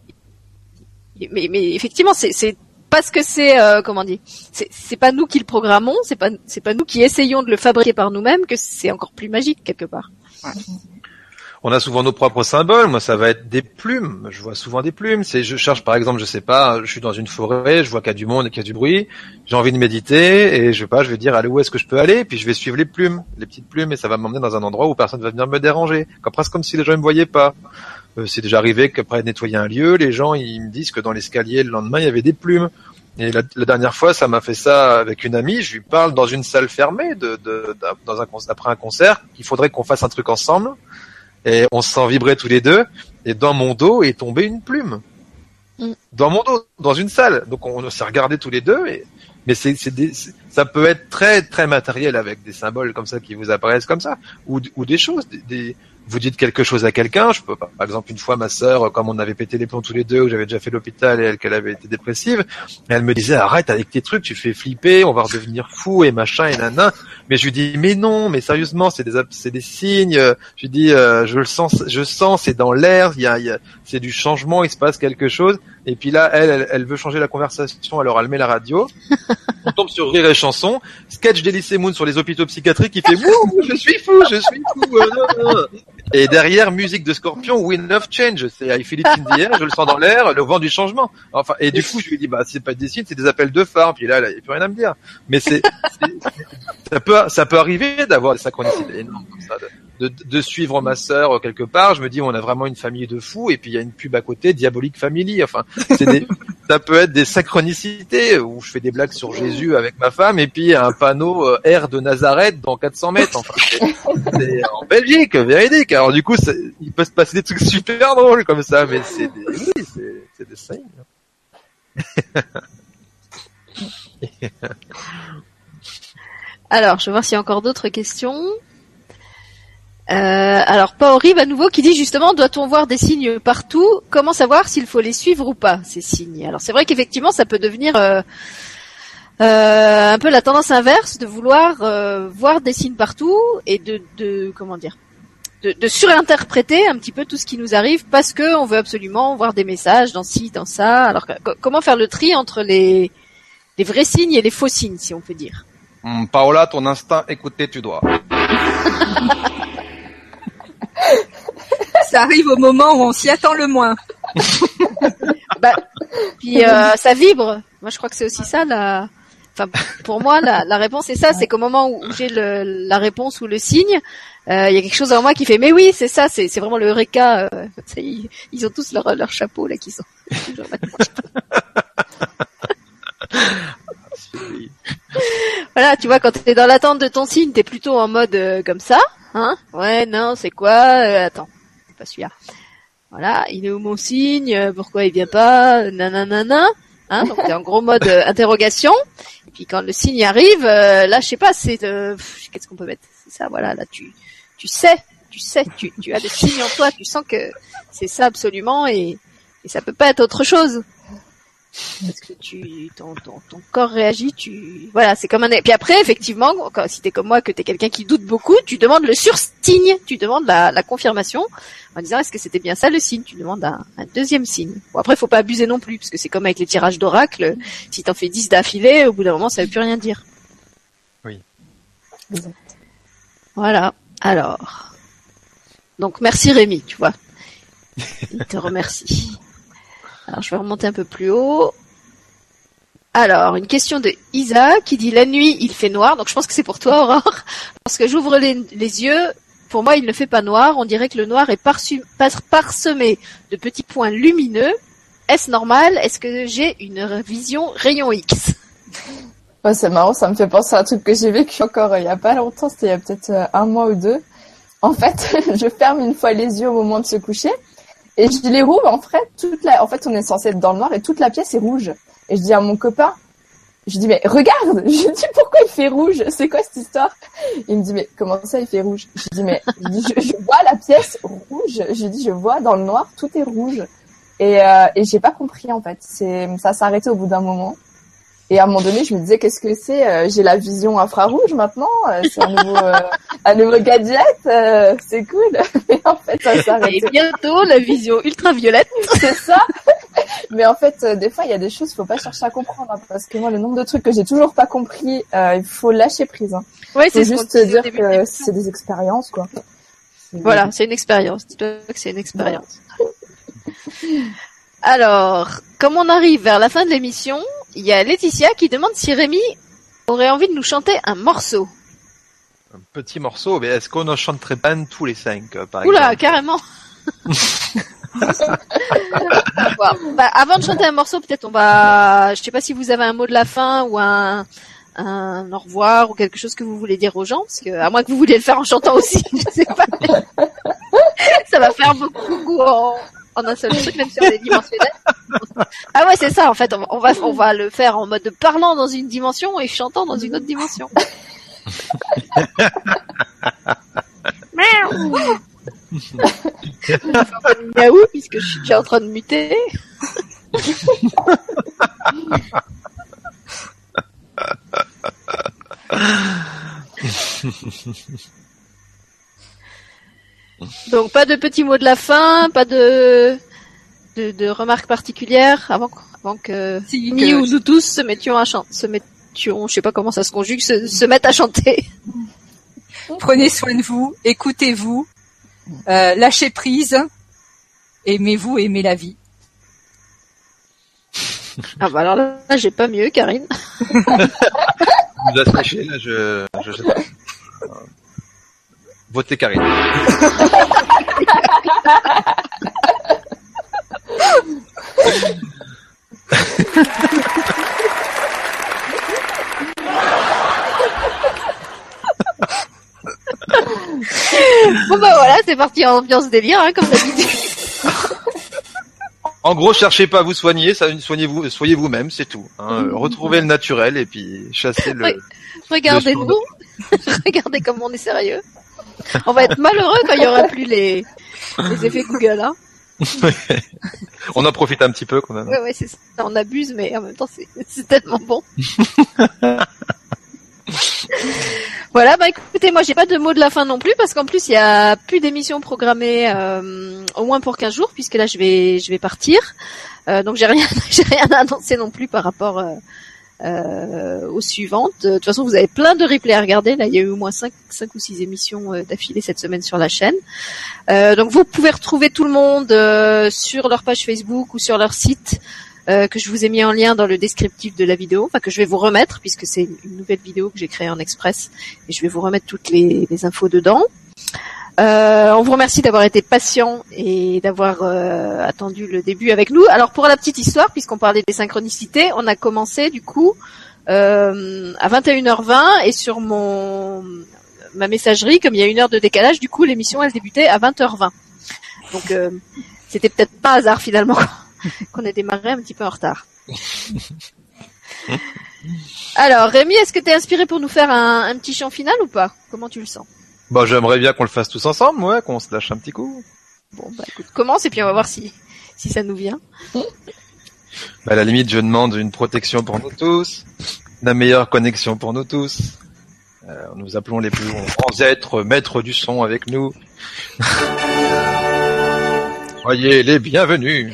mais, mais effectivement c'est parce que c'est euh, comment dire c'est pas nous qui le programmons c'est pas c'est pas nous qui essayons de le fabriquer par nous-mêmes que c'est encore plus magique quelque part On a souvent nos propres symboles. Moi, ça va être des plumes. Je vois souvent des plumes. C'est, je cherche, par exemple, je sais pas, je suis dans une forêt, je vois qu'il y a du monde et qu'il y a du bruit. J'ai envie de méditer et je sais pas, je vais dire, allez, où est-ce que je peux aller? Puis je vais suivre les plumes, les petites plumes et ça va m'emmener dans un endroit où personne va venir me déranger. Comme presque comme si les gens ne me voyaient pas. Euh, c'est déjà arrivé qu'après nettoyer un lieu, les gens, ils me disent que dans l'escalier, le lendemain, il y avait des plumes. Et la, la dernière fois, ça m'a fait ça avec une amie. Je lui parle dans une salle fermée, de, de, d'un- dans un, après un concert, qu'il faudrait qu'on fasse un truc ensemble. Et on se sent vibrer tous les deux. Et dans mon dos est tombée une plume. Mm. Dans mon dos, dans une salle. Donc on, s'est regardé tous les deux. Et, mais c'est, ça peut être très très matériel avec des symboles comme ça qui vous apparaissent comme ça, ou, ou des choses. Des, des- vous dites quelque chose à quelqu'un. Je peux. Par exemple, une fois, ma sœur, comme on avait pété les plombs tous les deux, où j'avais déjà fait l'hôpital et elle qu'elle avait été dépressive, elle me disait arrête avec tes trucs, tu fais flipper, on va redevenir fou et machin et nana. Mais je lui dis mais non, mais sérieusement, c'est des c'est des signes. Je lui dis euh, je le sens, je sens, c'est dans l'air, il y a, y a- c'est du changement, il se passe quelque chose. Et puis là, elle, elle, elle veut changer la conversation, alors elle met la radio. On tombe sur Rire et Chanson, sketch d'Elysée Moon sur les hôpitaux psychiatriques, il fait Wouh, je suis fou, je suis fou. euh, non, non. Et derrière, musique de Scorpion, Wind of Change, c'est I feel it in the air, je le sens dans l'air, le vent du changement. Enfin, et du coup, je lui dis, bah, c'est pas des signes, c'est des appels de phare. Puis là, il n'y a plus rien à me dire. Mais c'est, c'est- ça peut, ça peut arriver d'avoir des synchronicités énormes comme ça, de, de, de suivre ma sœur quelque part. Je me dis, on a vraiment une famille de fous, et puis il y a une pub à côté, Diabolique Family. Enfin, c'est des, ça peut être des synchronicités où je fais des blagues sur Jésus avec ma femme, et puis un panneau euh, Air de Nazareth dans 400 mètres. Enfin, c'est- en Belgique, véridique. Alors du coup, c'est- il peut se passer des trucs super drôles comme ça, mais c'est des, oui, c'est, c'est des signes. alors je vais voir s'il y a encore d'autres questions euh, alors Paori à nouveau qui dit justement doit-on voir des signes partout? Comment savoir s'il faut les suivre ou pas ces signes? Alors c'est vrai qu'effectivement ça peut devenir euh, euh, un peu la tendance inverse de vouloir euh, voir des signes partout et de, de comment dire de, de surinterpréter un petit peu tout ce qui nous arrive parce que on veut absolument voir des messages dans ci, dans ça. Alors que- comment faire le tri entre les, les vrais signes et les faux signes, si on peut dire? Hum, Paola, ton instinct, écoutez, tu dois. Ça arrive au moment où on s'y attend le moins. Bah, puis euh, ça vibre. Moi, je crois que c'est aussi ça la. Enfin, pour moi, la, la réponse c'est ça. C'est qu'au moment où j'ai le, la réponse ou le signe, euh, il y a quelque chose en moi qui fait. Mais oui, c'est ça. C'est vraiment le eureka. euh, ils, ils ont tous leur leur chapeau là qui sont. voilà, tu vois, quand t'es dans l'attente de ton signe, t'es plutôt en mode euh, comme ça, hein Ouais, non, c'est quoi Euh, Attends, Voilà, il est où mon signe Euh, Pourquoi il vient pas Nananana. Hein Donc t'es en gros mode euh, interrogation. Et puis quand le signe arrive, euh, là, je sais pas, c'est euh, qu'est-ce qu'on peut mettre? C'est ça, voilà, là, tu tu sais, tu sais, tu tu as le signe en toi, tu sens que c'est ça absolument et ça peut pas être autre chose parce que tu ton, ton, corps réagit tu voilà c'est comme un puis après effectivement quand, si t'es comme moi que t'es quelqu'un qui doute beaucoup tu demandes le sursigne tu demandes la confirmation en disant est-ce que c'était bien ça le signe? Tu demandes un, un deuxième signe bon après faut pas abuser non plus parce que c'est comme avec les tirages d'oracle si t'en fais 10 d'affilée au bout d'un moment ça veut plus rien dire Oui. Exact. voilà alors donc merci Rémi tu vois il te remercie alors, je vais remonter un peu plus haut. Alors, une question de Isa qui dit la nuit il fait noir. Donc, je pense que c'est pour toi, Aurore. Lorsque j'ouvre les, les yeux, pour moi, il ne fait pas noir. On dirait que le noir est parsemé de petits points lumineux. Est-ce normal? Est-ce que j'ai une vision rayon X? C'est marrant, ça me fait penser à un truc que j'ai vécu encore euh, il y a pas longtemps, c'était il y a peut-être euh, un mois ou deux. En fait, je ferme une fois les yeux au moment de se coucher et je les rouvre. En fait, toute la, en fait, on est censé être dans le noir et toute la pièce est rouge. Et je dis à mon copain, je dis mais regarde, je dis pourquoi il fait rouge? C'est quoi cette histoire? Il me dit mais comment ça il fait rouge? Je dis mais je, vois la pièce rouge. Je dis je vois dans le noir tout est rouge et euh, et j'ai pas compris en fait. C'est ça s'est arrêté au bout d'un moment. Et à un moment donné, je me disais, qu'est-ce que c'est euh, J'ai la vision infrarouge maintenant. euh, c'est un nouveau, euh, un nouveau gadget. euh, c'est cool. Mais en fait, ça s'arrête. Et bientôt, la vision ultraviolette. C'est ça. Mais en fait, euh, des fois, il y a des choses, faut pas chercher à comprendre. hein, parce que moi, le nombre de trucs que j'ai toujours pas compris, euh, il faut lâcher prise. Hein. Ouais, c'est juste dire que c'est des expériences, quoi. Voilà, c'est une expérience. Dis-toi que c'est une expérience. Alors, comme on arrive vers la fin de l'émission, il y a Laetitia qui demande si Rémi aurait envie de nous chanter un morceau. Un petit morceau, mais est-ce qu'on en chanterait pas tous les cinq, euh, par Oula, exemple carrément. Bon, bah, avant de chanter un morceau, peut-être on va. Je sais pas si vous avez un mot de la fin ou un un au revoir ou quelque chose que vous voulez dire aux gens, parce que à moins que vous vouliez le faire en chantant aussi, je sais pas. Ça va faire beaucoup en, en un seul truc, même si on est dimensionnel. Ah ouais, c'est ça. En fait, on, va on va le faire en mode parlant dans une dimension et chantant dans une autre dimension. Miaou puisque je suis déjà en train de muter. Donc pas de petits mots de la fin, pas de de, de remarques particulières avant, que- avant que Si, ni que- ou nous tous se mettions à chanter, se mettions, je sais pas comment ça se conjugue, se, se mettent à chanter. Prenez soin de vous, écoutez-vous, euh, lâchez prise, aimez-vous, aimez la vie. Ah bah alors là, j'ai pas mieux, Karine. Vous a séché, là, je, je, Votez Karine. Bon bah voilà, c'est parti en ambiance délire, hein, comme d'habitude. En gros, cherchez pas à vous soigner, soignez-vous, soyez vous-même, c'est tout. hein. Retrouvez le naturel et puis chassez le. Regardez-nous, regardez comme on est sérieux. On va être malheureux quand il y aura plus les, les effets Google, hein. On en profite un petit peu quand même. Ouais, ouais, c'est ça. On abuse, mais en même temps, c'est, tellement bon. voilà, bah écoutez, moi j'ai pas de mot de la fin non plus parce qu'en plus il y a plus d'émissions programmées euh, au moins pour 15 jours puisque là je vais je vais partir. Euh, donc j'ai rien j'ai rien à annoncer non plus par rapport euh, euh, aux suivantes. De toute façon, vous avez plein de replays à regarder. Là, il y a eu au moins 5, cinq ou six émissions euh, d'affilée cette semaine sur la chaîne. Euh, donc vous pouvez retrouver tout le monde euh, sur leur page Facebook ou sur leur site que je vous ai mis en lien dans le descriptif de la vidéo, enfin que je vais vous remettre puisque c'est une nouvelle vidéo que j'ai créée en express et je vais vous remettre toutes les infos dedans. Euh, on vous remercie d'avoir été patient et d'avoir euh, attendu le début avec nous. Alors pour la petite histoire, puisqu'on parlait des synchronicités, on a commencé du coup euh, à 21h20 et sur mon ma messagerie, comme il y a une heure de décalage, du coup l'émission elle débutait à 20h20. Donc euh, c'était peut-être pas hasard finalement qu'on ait démarré un petit peu en retard. Alors Rémi, est-ce que tu es inspiré pour nous faire un, un petit chant final ou pas? Comment tu le sens? Bon, j'aimerais bien qu'on le fasse tous ensemble, ouais, qu'on se lâche un petit coup. Bon bah écoute, commence et puis on va voir si si ça nous vient. Bah, à la limite, je demande une protection pour nous tous, la meilleure connexion pour nous tous. Euh, nous appelons les plus grands êtres maîtres du son avec nous. Soyez les bienvenus.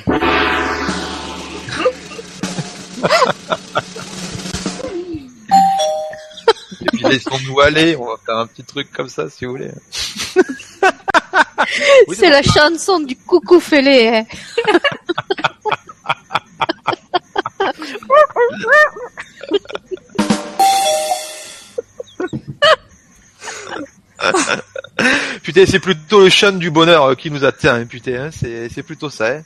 puis laissons-nous aller, on va faire un petit truc comme ça si vous voulez. Oui, C'est la chanson du coucou fêlé. hein. Putain, c'est plutôt le chant du bonheur euh, qui nous atteint, hein, putain, hein, c'est, c'est plutôt ça. Hein.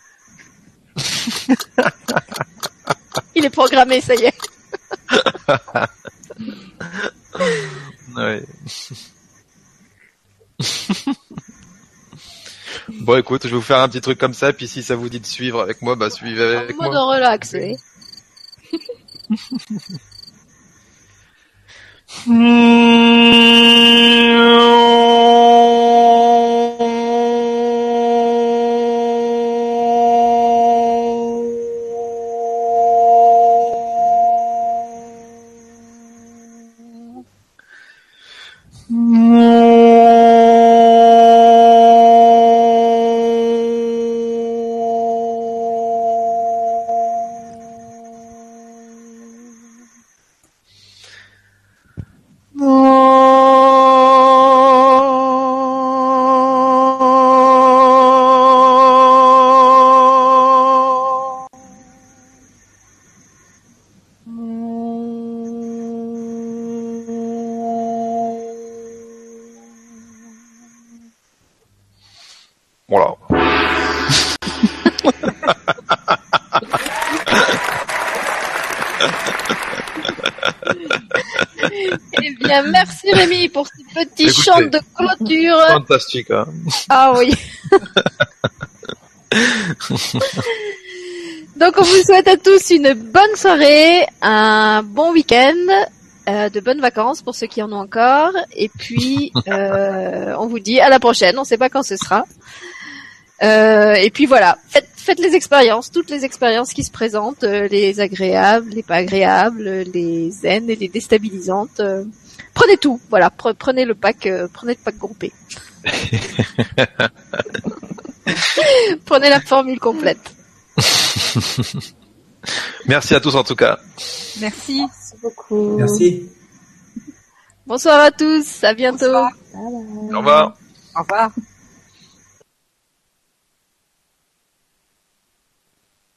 Il est programmé, ça y est. Ouais. Bon, écoute, je vais vous faire un petit truc comme ça, puis si ça vous dit de suivre avec moi, bah suivez avec En mode moi. relax, oui. merci pour ce petit Écoutez. chant de clôture. Fantastique, hein. Ah oui. Donc on vous souhaite à tous une bonne soirée, un bon week-end, euh, de bonnes vacances pour ceux qui en ont encore, et puis euh, on vous dit à la prochaine. On ne sait pas quand ce sera. Euh, et puis voilà, faites, faites les expériences, toutes les expériences qui se présentent, les agréables, les pas agréables, les zen et les déstabilisantes. Prenez tout, voilà, pre- prenez le pack, euh, prenez le pack groupé. prenez la formule complète. Merci à tous en tout cas. Merci. Merci beaucoup. Merci. Bonsoir à tous, à bientôt. Bonsoir. Au revoir. Au revoir.